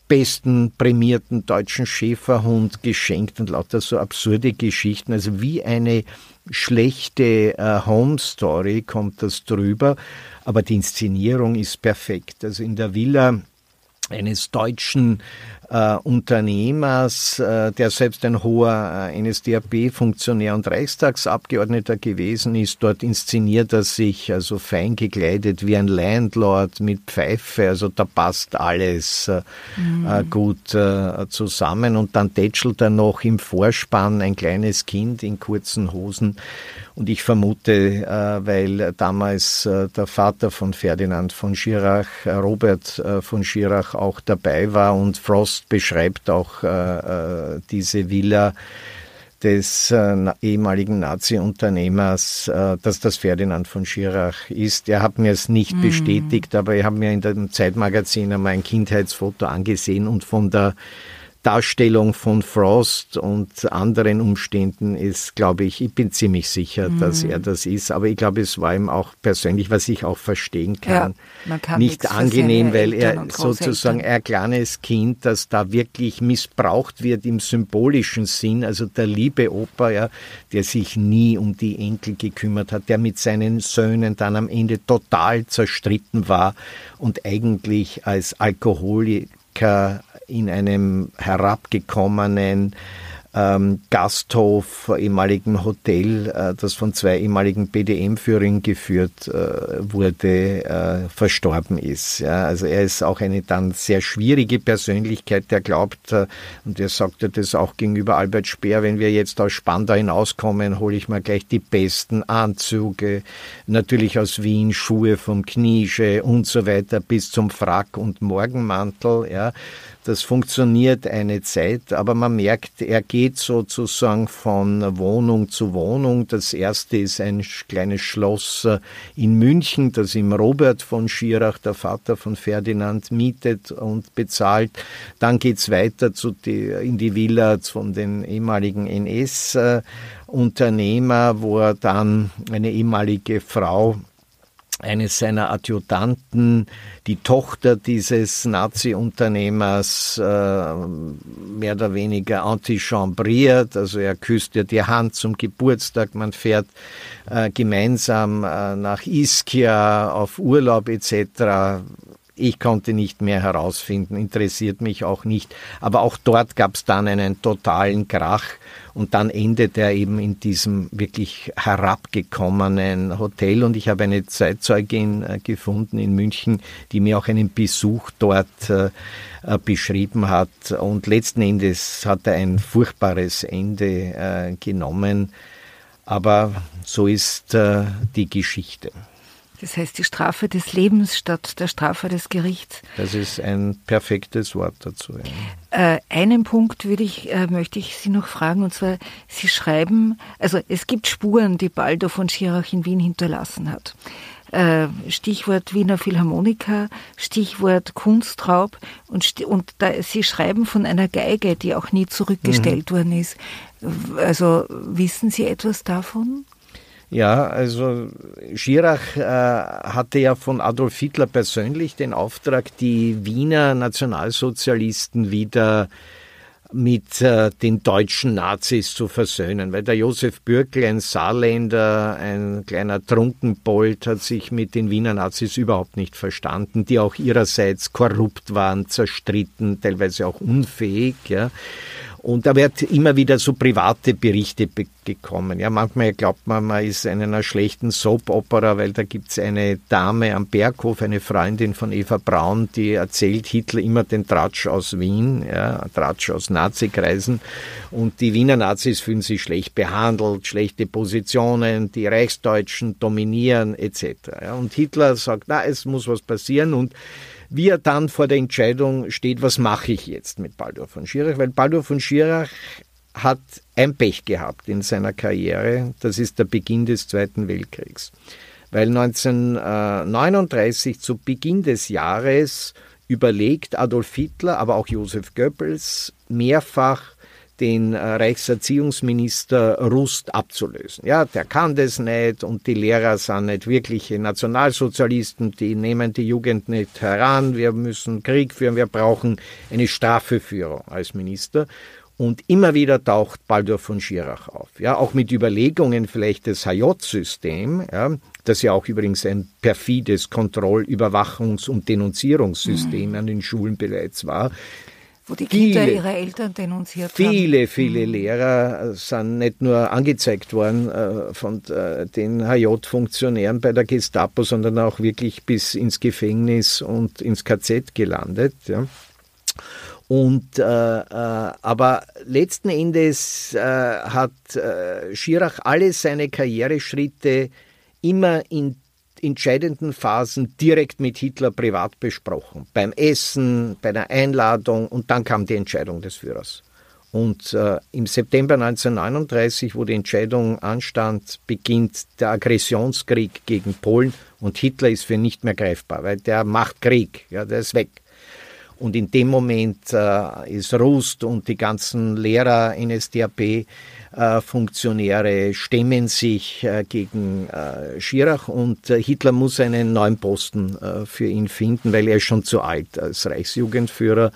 besten prämierten deutschen Schäferhund geschenkt und lauter so absurde Geschichten. Also wie eine schlechte äh, Home Story kommt das drüber aber die Inszenierung ist perfekt. Also in der Villa eines deutschen äh, Unternehmers, äh, der selbst ein hoher äh, NSDAP-Funktionär und Reichstagsabgeordneter gewesen ist. Dort inszeniert er sich also fein gekleidet wie ein Landlord mit Pfeife. Also da passt alles äh, mhm. gut äh, zusammen. Und dann tätschelt er noch im Vorspann ein kleines Kind in kurzen Hosen. Und ich vermute, äh, weil damals der Vater von Ferdinand von Schirach, Robert von Schirach, auch dabei war und Frost Post beschreibt auch äh, äh, diese Villa des äh, ehemaligen Nazi-Unternehmers, äh, dass das Ferdinand von Schirach ist. Er hat mir es nicht mhm. bestätigt, aber ich habe mir in dem Zeitmagazin einmal ein Kindheitsfoto angesehen und von der Darstellung von Frost und anderen Umständen ist, glaube ich, ich bin ziemlich sicher, mhm. dass er das ist. Aber ich glaube, es war ihm auch persönlich, was ich auch verstehen kann, ja, kann nicht angenehm, weil er sozusagen ein kleines Kind, das da wirklich missbraucht wird im symbolischen Sinn, also der liebe Opa, ja, der sich nie um die Enkel gekümmert hat, der mit seinen Söhnen dann am Ende total zerstritten war und eigentlich als Alkoholiker in einem herabgekommenen ähm, Gasthof, ehemaligen Hotel, äh, das von zwei ehemaligen BDM-Führern geführt äh, wurde, äh, verstorben ist. Ja, also er ist auch eine dann sehr schwierige Persönlichkeit, der glaubt, äh, und er sagte das auch gegenüber Albert Speer, wenn wir jetzt aus Spandau hinauskommen, hole ich mir gleich die besten Anzüge, natürlich aus Wien Schuhe vom Kniesche und so weiter bis zum Frack und Morgenmantel. Ja. Das funktioniert eine Zeit, aber man merkt, er geht sozusagen von Wohnung zu Wohnung. Das erste ist ein kleines Schloss äh, in München, das ihm Robert von Schirach, der Vater von Ferdinand, mietet und bezahlt. Dann geht's weiter zu die, in die Villa von den ehemaligen NS-Unternehmer, wo er dann eine ehemalige Frau eines seiner Adjutanten, die Tochter dieses Nazi-Unternehmers, äh, mehr oder weniger antichambriert. Also er küsst ihr die Hand zum Geburtstag, man fährt äh, gemeinsam äh, nach Ischia auf Urlaub etc. Ich konnte nicht mehr herausfinden, interessiert mich auch nicht. Aber auch dort gab es dann einen totalen Krach und dann endet er eben in diesem wirklich herabgekommenen Hotel. Und ich habe eine Zeitzeugin äh, gefunden in München, die mir auch einen Besuch dort äh, äh, beschrieben hat. Und letzten Endes hat er ein furchtbares Ende genommen. Aber so ist die Geschichte. Das heißt die Strafe des Lebens statt der Strafe des Gerichts. Das ist ein perfektes Wort dazu. Ja. Äh, einen Punkt würde ich, äh, möchte ich Sie noch fragen, und zwar, Sie schreiben, also es gibt Spuren, die Baldo von Schirach in Wien hinterlassen hat. Äh, Stichwort Wiener Philharmoniker, Stichwort Kunstraub und, und da, Sie schreiben von einer Geige, die auch nie zurückgestellt mhm. worden ist. Also wissen Sie etwas davon? Ja, also Schirach äh, hatte ja von Adolf Hitler persönlich den Auftrag, die Wiener Nationalsozialisten wieder mit äh, den deutschen Nazis zu versöhnen, weil der Josef Bürkel, ein Saarländer, ein kleiner Trunkenbold, hat sich mit den Wiener Nazis überhaupt nicht verstanden, die auch ihrerseits korrupt waren, zerstritten, teilweise auch unfähig. Ja. Und da wird immer wieder so private Berichte gekommen. Ja, manchmal glaubt man, man ist in einer schlechten Soap-Opera, weil da gibt's eine Dame am Berghof, eine Freundin von Eva Braun, die erzählt Hitler immer den Tratsch aus Wien, ja, Tratsch aus Nazikreisen. Und die Wiener Nazis fühlen sich schlecht behandelt, schlechte Positionen, die Reichsdeutschen dominieren etc. Ja, und Hitler sagt, na, es muss was passieren und wie er dann vor der Entscheidung steht, was mache ich jetzt mit Baldur von Schirach, weil Baldur von Schirach hat ein Pech gehabt in seiner Karriere, das ist der Beginn des Zweiten Weltkriegs. Weil 1939 zu Beginn des Jahres überlegt Adolf Hitler, aber auch Josef Goebbels mehrfach den äh, Reichserziehungsminister Rust abzulösen. Ja, der kann das nicht und die Lehrer sind nicht wirkliche Nationalsozialisten, die nehmen die Jugend nicht heran, wir müssen Krieg führen, wir brauchen eine Strafeführung als Minister. Und immer wieder taucht Baldur von Schirach auf. Ja, auch mit Überlegungen vielleicht des HJ-System, ja, das ja auch übrigens ein perfides Kontroll-, Überwachungs- und Denunzierungssystem mhm. an den Schulen bereits war. Wo die Kinder viele, ihre Eltern denunziert viele, haben. Viele, viele mhm. Lehrer sind nicht nur angezeigt worden äh, von äh, den HJ-Funktionären bei der Gestapo, sondern auch wirklich bis ins Gefängnis und ins KZ gelandet. Ja. Und äh, äh, aber letzten Endes äh, hat äh, Schirach alle seine Karriereschritte immer in entscheidenden Phasen direkt mit Hitler privat besprochen. Beim Essen, bei der Einladung und dann kam die Entscheidung des Führers. Und äh, im September 1939, wo die Entscheidung anstand, beginnt der Aggressionskrieg gegen Polen und Hitler ist für nicht mehr greifbar, weil der macht Krieg, ja, der ist weg. Und in dem Moment äh, ist Rust und die ganzen Lehrer NSDAP Funktionäre stemmen sich äh, gegen äh, Schirach und Hitler muss einen neuen Posten für ihn finden, weil er ist schon zu alt als Reichsjugendführer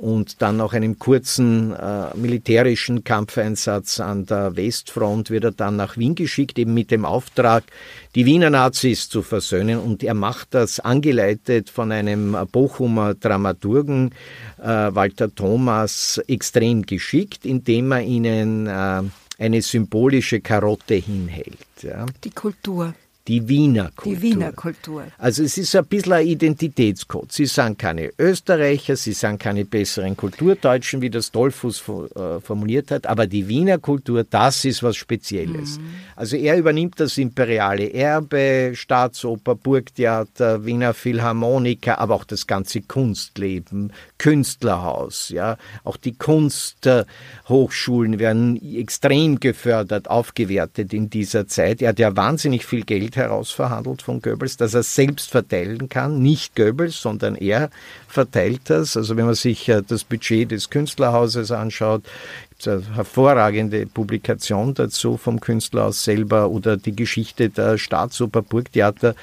und dann nach einem kurzen äh, militärischen Kampfeinsatz an der Westfront wird er dann nach Wien geschickt, eben mit dem Auftrag, die Wiener Nazis zu versöhnen. Und er macht das angeleitet von einem Bochumer Dramaturgen, äh, Walter Thomas, extrem geschickt, indem er ihnen äh, eine symbolische Karotte hinhält. Ja. Die Kultur. Die Wiener Kultur. Die Wiener Kultur. Also es ist ein bisschen ein Identitätscode. Sie sind keine Österreicher, sie sind keine besseren Kulturdeutschen, wie das Dollfuß äh, formuliert hat, aber die Wiener Kultur, das ist was Spezielles. Mhm. Also er übernimmt das imperiale Erbe, Staatsoper, Burgtheater, Wiener Philharmoniker, aber auch das ganze Kunstleben, Künstlerhaus, ja, auch die Kunsthochschulen werden extrem gefördert, aufgewertet in dieser Zeit. Er hat ja wahnsinnig viel Geld herausverhandelt von Goebbels, dass er selbst verteilen kann. Nicht Goebbels, sondern er verteilt das. Also wenn man sich äh, das Budget des Künstlerhauses anschaut, gibt es eine hervorragende Publikation dazu vom Künstlerhaus selber oder die Geschichte der Staatsoper Burgtheater.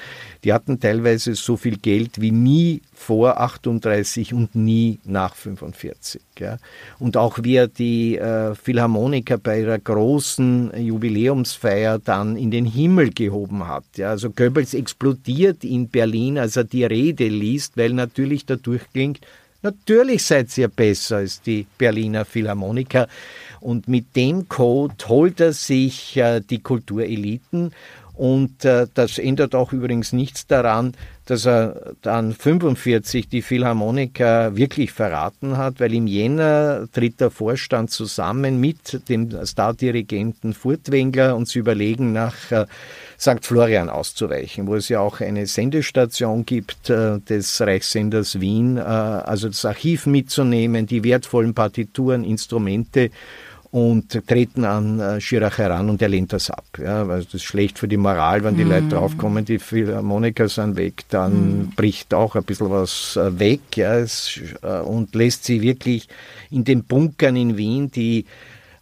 Die hatten teilweise so viel Geld wie nie vor 38 und nie nach 45. Ja. Und auch wie er die äh, Philharmoniker bei ihrer großen Jubiläumsfeier dann in den Himmel gehoben hat. Ja. Also Goebbels explodiert in Berlin, als er die Rede liest, weil natürlich dadurch klingt, natürlich seid ihr besser als die Berliner Philharmoniker. Und mit dem Code holt er sich äh, die Kultureliten und äh, das ändert auch übrigens nichts daran, dass er dann 45 die Philharmoniker wirklich verraten hat, weil im Jänner tritt der Vorstand zusammen mit dem Stardirigenten Furtwängler und sie überlegen nach äh, St. Florian auszuweichen, wo es ja auch eine Sendestation gibt äh, des Reichssenders Wien, äh, also das Archiv mitzunehmen, die wertvollen Partituren, Instrumente und treten an äh, Schirach heran und er lehnt das ab. Ja, weil das ist schlecht für die Moral, wenn die mm. Leute draufkommen, die Philharmoniker sind weg, dann mm. bricht auch ein bisschen was äh, weg ja, es, äh, und lässt sie wirklich in den Bunkern in Wien, die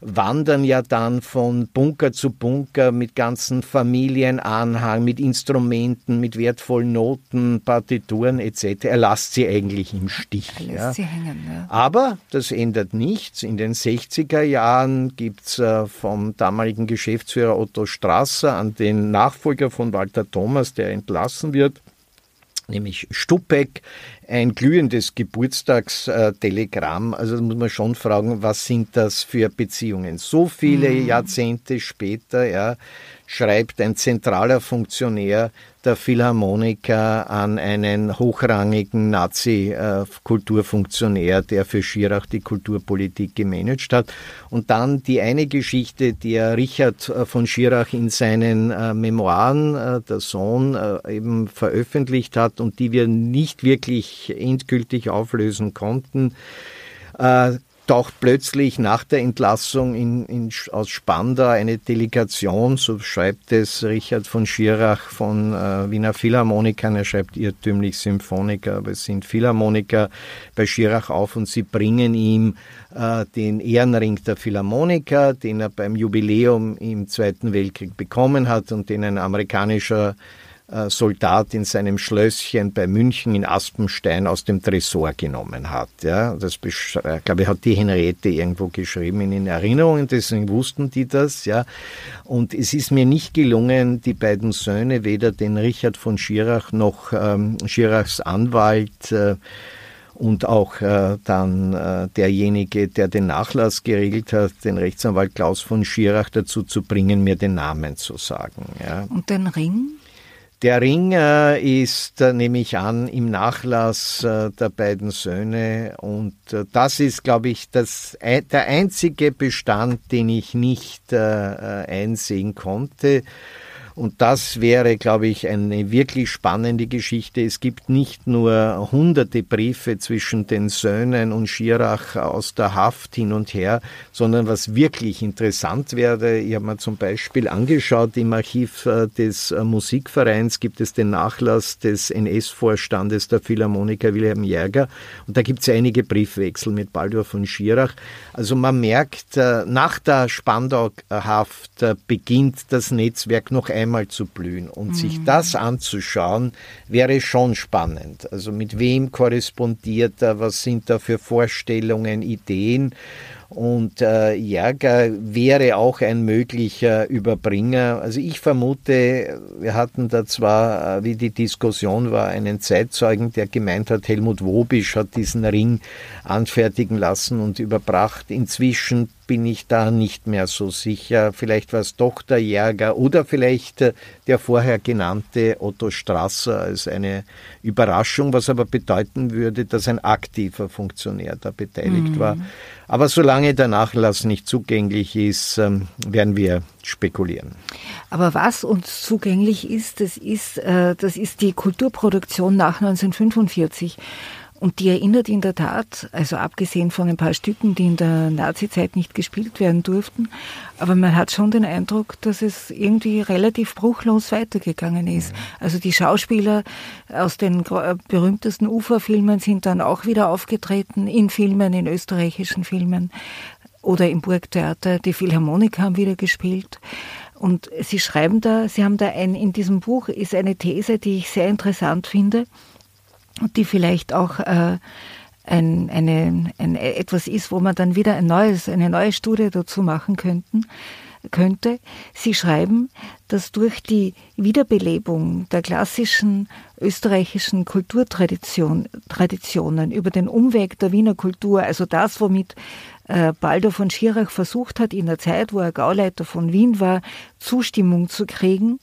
wandern ja dann von Bunker zu Bunker mit ganzen Familienanhang, mit Instrumenten, mit wertvollen Noten, Partituren etc. Er lässt sie eigentlich im Stich. Er lässt ja. sie hängen, ja. Aber das ändert nichts. In den 60er Jahren gibt es äh, vom damaligen Geschäftsführer Otto Strasser an den Nachfolger von Walter Thomas, der entlassen wird, nämlich Stuppeck, ein glühendes Geburtstagstelegramm. Also muss man schon fragen, was sind das für Beziehungen? So viele mhm. Jahrzehnte später, ja, schreibt ein zentraler Funktionär der Philharmoniker an einen hochrangigen Nazi-Kulturfunktionär, der für Schirach die Kulturpolitik gemanagt hat. Und dann die eine Geschichte, die Richard äh, von Schirach in seinen äh, Memoiren, äh, der Sohn, eben veröffentlicht hat und die wir nicht wirklich endgültig auflösen konnten taucht plötzlich nach der Entlassung in, in, aus Spandau eine Delegation, so schreibt es Richard von Schirach von äh, Wiener Philharmonikern, er schreibt irrtümlich Symphoniker, aber es sind Philharmoniker bei Schirach auf und sie bringen ihm äh, den Ehrenring der Philharmoniker, den er beim Jubiläum im Zweiten Weltkrieg bekommen hat und den ein amerikanischer Soldat in seinem Schlösschen bei München in Aspenstein aus dem Tresor genommen hat. Ja, das äh, glaube ich hat die Henriette irgendwo geschrieben in den Erinnerungen, deswegen wussten die das. Ja, und es ist mir nicht gelungen, die beiden Söhne, weder den Richard von Schirach noch ähm, Schirachs Anwalt äh, und auch äh, dann äh, derjenige, der den Nachlass geregelt hat, den Rechtsanwalt Klaus von Schirach dazu zu bringen, mir den Namen zu sagen. Ja. Und den Ring? Der Ring ist, äh, nehme ich an, im Nachlass äh, der beiden Söhne und äh, das ist, glaube ich, das, der einzige Bestand, den ich nicht einsehen konnte. Und das wäre, glaube ich, eine wirklich spannende Geschichte. Es gibt nicht nur hunderte Briefe zwischen den Söhnen und Schirach aus der Haft hin und her, sondern was wirklich interessant wäre, ich habe mir zum Beispiel angeschaut, im Archiv äh, des äh, Musikvereins gibt es den Nachlass des NS-Vorstandes der Philharmoniker Wilhelm Jäger und da gibt es einige Briefwechsel mit Baldur von Schirach. Also man merkt, äh, nach der Spandau-Haft beginnt das Netzwerk noch einmal einmal zu blühen. Und mhm. sich das anzuschauen, wäre schon spannend. Also mit wem korrespondiert er, was sind da für Vorstellungen, Ideen. Und äh, Jäger wäre auch ein möglicher Überbringer. Also ich vermute, wir hatten da zwar, äh, wie die Diskussion war, einen Zeitzeugen, der gemeint hat, Helmut Wobisch hat diesen Ring anfertigen lassen und überbracht. Inzwischen bin ich da nicht mehr so sicher. Vielleicht war es doch der Jäger oder vielleicht äh, der vorher genannte Otto Strasser als eine Überraschung, was aber bedeuten würde, dass ein aktiver Funktionär da beteiligt mhm. war. Aber solange der Nachlass nicht zugänglich ist, ähm, werden wir spekulieren. Aber was uns zugänglich ist, das ist, äh, das ist die Kulturproduktion nach 1945. Und die erinnert in der Tat, also abgesehen von ein paar Stücken, die in der Nazizeit nicht gespielt werden durften, aber man hat schon den Eindruck, dass es irgendwie relativ bruchlos weitergegangen ist. Also die Schauspieler aus den berühmtesten Uferfilmen sind dann auch wieder aufgetreten, in Filmen, in österreichischen Filmen oder im Burgtheater. Die Philharmoniker haben wieder gespielt. Und Sie schreiben da, Sie haben da ein, in diesem Buch ist eine These, die ich sehr interessant finde und die vielleicht auch äh, ein, eine, ein, etwas ist, wo man dann wieder ein neues, eine neue Studie dazu machen könnten, könnte. Sie schreiben, dass durch die Wiederbelebung der klassischen österreichischen Kulturtraditionen über den Umweg der Wiener Kultur, also das, womit äh, Baldur von Schirach versucht hat, in der Zeit, wo er Gauleiter von Wien war, Zustimmung zu kriegen,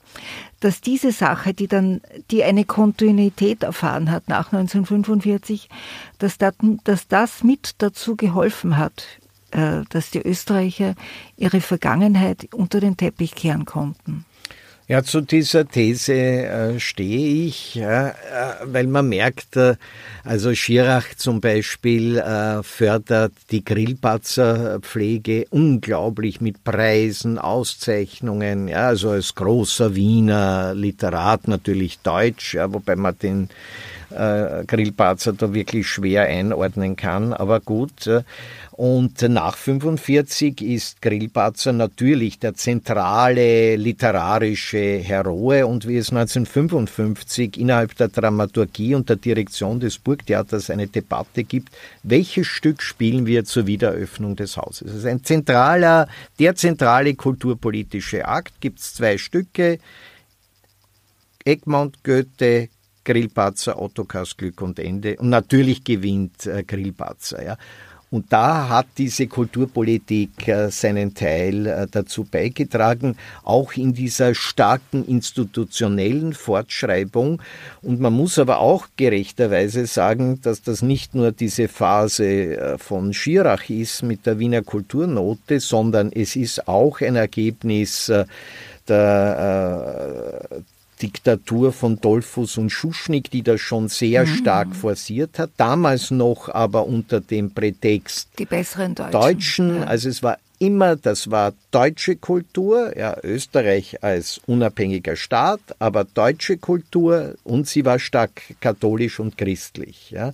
dass diese Sache, die dann, die eine Kontinuität erfahren hat nach 1945, dass das, dass das mit dazu geholfen hat, äh, dass die Österreicher ihre Vergangenheit unter den Teppich kehren konnten. Ja, zu dieser These äh, stehe ich, äh, weil man merkt, äh, also Schirach zum Beispiel fördert die Grillpatzerpflege unglaublich mit Preisen, Auszeichnungen, ja, also als großer Wiener Literat natürlich deutsch, ja, wobei man den Grillparzer da wirklich schwer einordnen kann, aber gut. Und nach 45 ist Grillparzer natürlich der zentrale literarische Heroe und wie es 1955 innerhalb der Dramaturgie und der Direktion des Burgtheaters eine Debatte gibt, welches Stück spielen wir zur Wiedereröffnung des Hauses. Es ist ein zentraler, der zentrale kulturpolitische Akt, gibt es zwei Stücke, Egmont, Goethe, Grillparzer, Ottokars Glück und Ende. Und natürlich gewinnt äh, Grillparzer. Ja. Und da hat diese Kulturpolitik äh, seinen Teil äh, dazu beigetragen, auch in dieser starken institutionellen Fortschreibung. Und man muss aber auch gerechterweise sagen, dass das nicht nur diese Phase äh, von Schirach ist mit der Wiener Kulturnote, sondern es ist auch ein Ergebnis der, Diktatur von Dollfuss und Schuschnigg, die das schon sehr mhm. stark forciert hat, damals noch aber unter dem Prätext die besseren Deutschen. Deutschen ja. Also es war immer, das war deutsche Kultur, ja, Österreich als unabhängiger Staat, aber deutsche Kultur und sie war stark katholisch und christlich. Ja.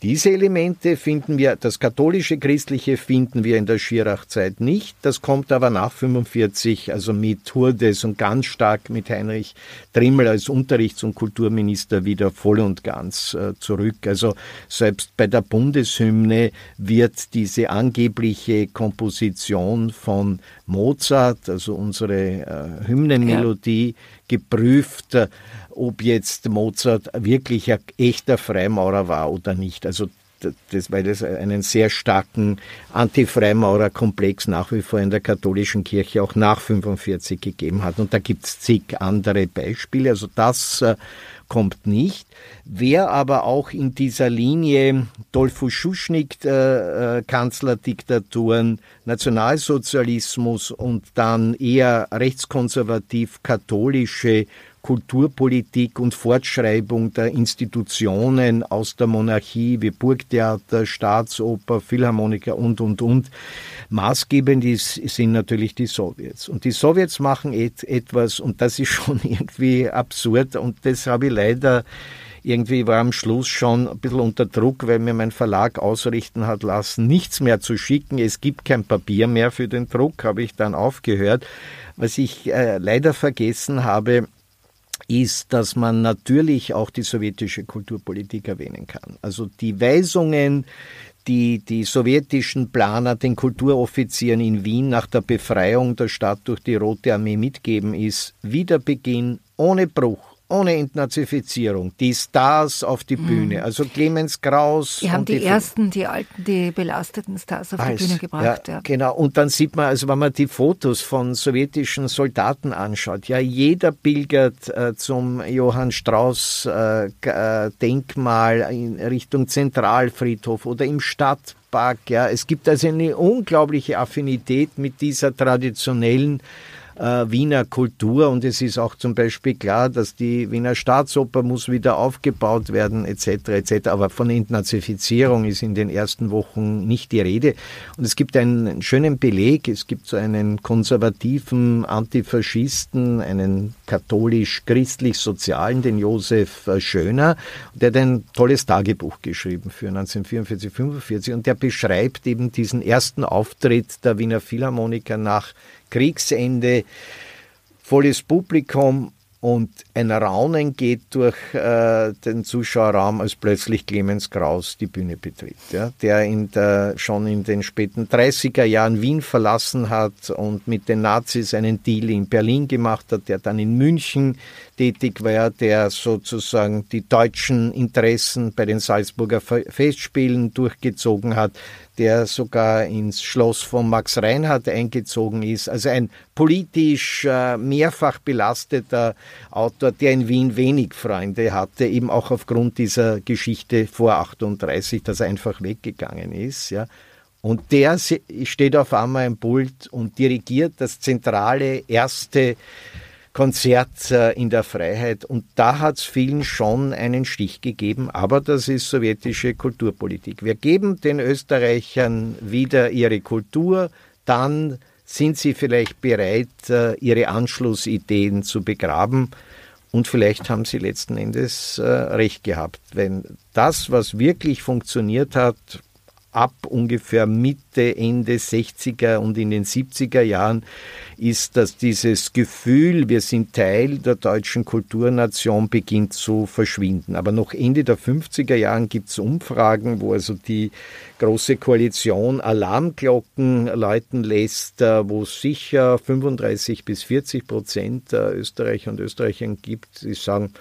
Diese Elemente finden wir, das katholische Christliche finden wir in der Schirachzeit nicht. Das kommt aber nach 45, also mit Hurdes und ganz stark mit Heinrich Trimmel als Unterrichts- und Kulturminister wieder voll und ganz äh, zurück. Also selbst bei der Bundeshymne wird diese angebliche Komposition von Mozart, also unsere äh, Hymnenmelodie, ja. geprüft ob jetzt Mozart wirklich ein echter Freimaurer war oder nicht. Also das, weil es einen sehr starken Anti-Freimaurer-Komplex nach wie vor in der katholischen Kirche auch nach 45 gegeben hat. Und da gibt es zig andere Beispiele. Also das äh, kommt nicht. Wer aber auch in dieser Linie Dolfo Schuschnigg, äh, äh, Kanzlerdiktaturen, Nationalsozialismus und dann eher rechtskonservativ-katholische Kulturpolitik und Fortschreibung der Institutionen aus der Monarchie wie Burgtheater, Staatsoper, Philharmoniker und, und, und. Maßgebend ist, sind natürlich die Sowjets. Und die Sowjets machen et, etwas, und das ist schon irgendwie absurd, und das habe ich leider irgendwie war am Schluss schon ein bisschen unter Druck, weil mir mein Verlag ausrichten hat lassen, nichts mehr zu schicken. Es gibt kein Papier mehr für den Druck, habe ich dann aufgehört. Was ich äh, leider vergessen habe, ist, dass man natürlich auch die sowjetische Kulturpolitik erwähnen kann. Also die Weisungen, die die sowjetischen Planer den Kulturoffizieren in Wien nach der Befreiung der Stadt durch die Rote Armee mitgeben, ist Wiederbeginn ohne Bruch ohne Entnazifizierung, die Stars auf die Bühne, mhm. also Clemens Kraus. Die haben die, die, ersten, die alten, die belasteten Stars auf alles, die Bühne gebracht. Ja, ja, Genau, und dann sieht man, also wenn man die Fotos von sowjetischen Soldaten anschaut, ja, jeder pilgert äh, zum Johann Strauss äh, äh Denkmal in Richtung Zentralfriedhof oder im Stadtpark, ja. Es gibt also eine unglaubliche Affinität mit dieser traditionellen äh, Wiener Kultur und es ist auch zum Beispiel klar, dass die Wiener Staatsoper muss wieder aufgebaut werden etc. etc. Aber von Entnazifizierung ist in den ersten Wochen nicht die Rede. Und es gibt einen schönen Beleg. Es gibt so einen konservativen Antifaschisten, einen katholisch-christlich-sozialen, den Josef äh, Schöner, der hat ein tolles Tagebuch geschrieben für 1944, 45 und der beschreibt eben diesen ersten Auftritt der Wiener Philharmoniker nach Kriegsende, volles Publikum und ein Raunen geht durch äh, den Zuschauerraum, als plötzlich Clemens Kraus die Bühne betritt, ja, der in der, schon in den späten 30er Jahren Wien verlassen hat und mit den Nazis einen Deal in Berlin gemacht hat, der dann in München tätig war, der sozusagen die deutschen Interessen bei den Salzburger Festspielen durchgezogen hat, der sogar ins Schloss von Max Reinhardt eingezogen ist. Also ein politisch äh, mehrfach belasteter Autor, der in Wien wenig Freunde hatte, eben auch aufgrund dieser Geschichte vor 38, dass er einfach weggegangen ist. Ja. Und der steht auf einmal im Pult und dirigiert das zentrale erste Konzert äh, in der Freiheit. Und da hat es vielen schon einen Stich gegeben, aber das ist sowjetische Kulturpolitik. Wir geben den Österreichern wieder ihre Kultur, dann sind sie vielleicht bereit, äh, ihre Anschlussideen zu begraben. Und vielleicht haben sie letzten Endes äh, recht gehabt. Wenn das, was wirklich funktioniert hat, ab ungefähr Mitte, Ende 60er und in den 70er Jahren ist, dass dieses Gefühl, wir sind Teil der deutschen Kulturnation, beginnt zu verschwinden. Aber noch Ende der 50er Jahren gibt es Umfragen, wo also die Große Koalition Alarmglocken läuten lässt, äh, wo sicher 35 bis 40 Prozent der Österreicher und Österreichern gibt, die sagen,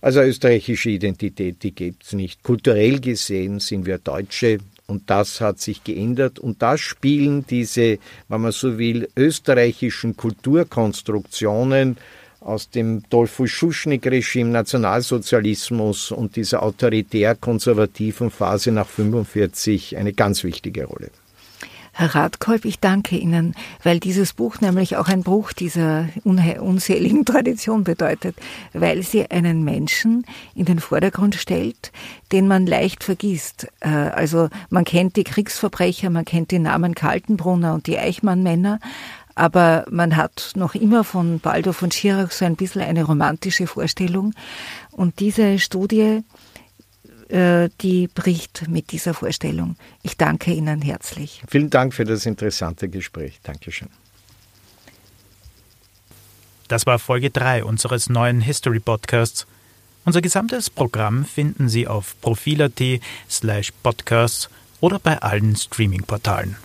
also österreichische Identität, die gibt es nicht. Kulturell gesehen sind wir Deutsche, und das hat sich geändert. Und da spielen diese, wenn man so will, österreichischen Kulturkonstruktionen aus dem Dolphus Schuschnigg-Regime, Nationalsozialismus und dieser autoritär-konservativen Phase nach 1945 eine ganz wichtige Rolle. Herr Radkolb, ich danke Ihnen, weil dieses Buch nämlich auch ein Bruch dieser unseligen Tradition bedeutet, weil sie einen Menschen in den Vordergrund stellt, den man leicht vergisst. Äh, also man kennt die Kriegsverbrecher, man kennt die Namen Kaltenbrunner und die Eichmann-Männer, aber man hat noch immer von Baldo von Schirach so ein bisschen eine romantische Vorstellung. Und diese Studie die bricht mit dieser Vorstellung. Ich danke Ihnen herzlich. Vielen Dank für das interessante Gespräch. Dankeschön. Das war Folge 3 unseres neuen History Podcasts. Unser gesamtes Programm finden Sie auf profil.at slash podcasts oder bei allen Streaming-Portalen.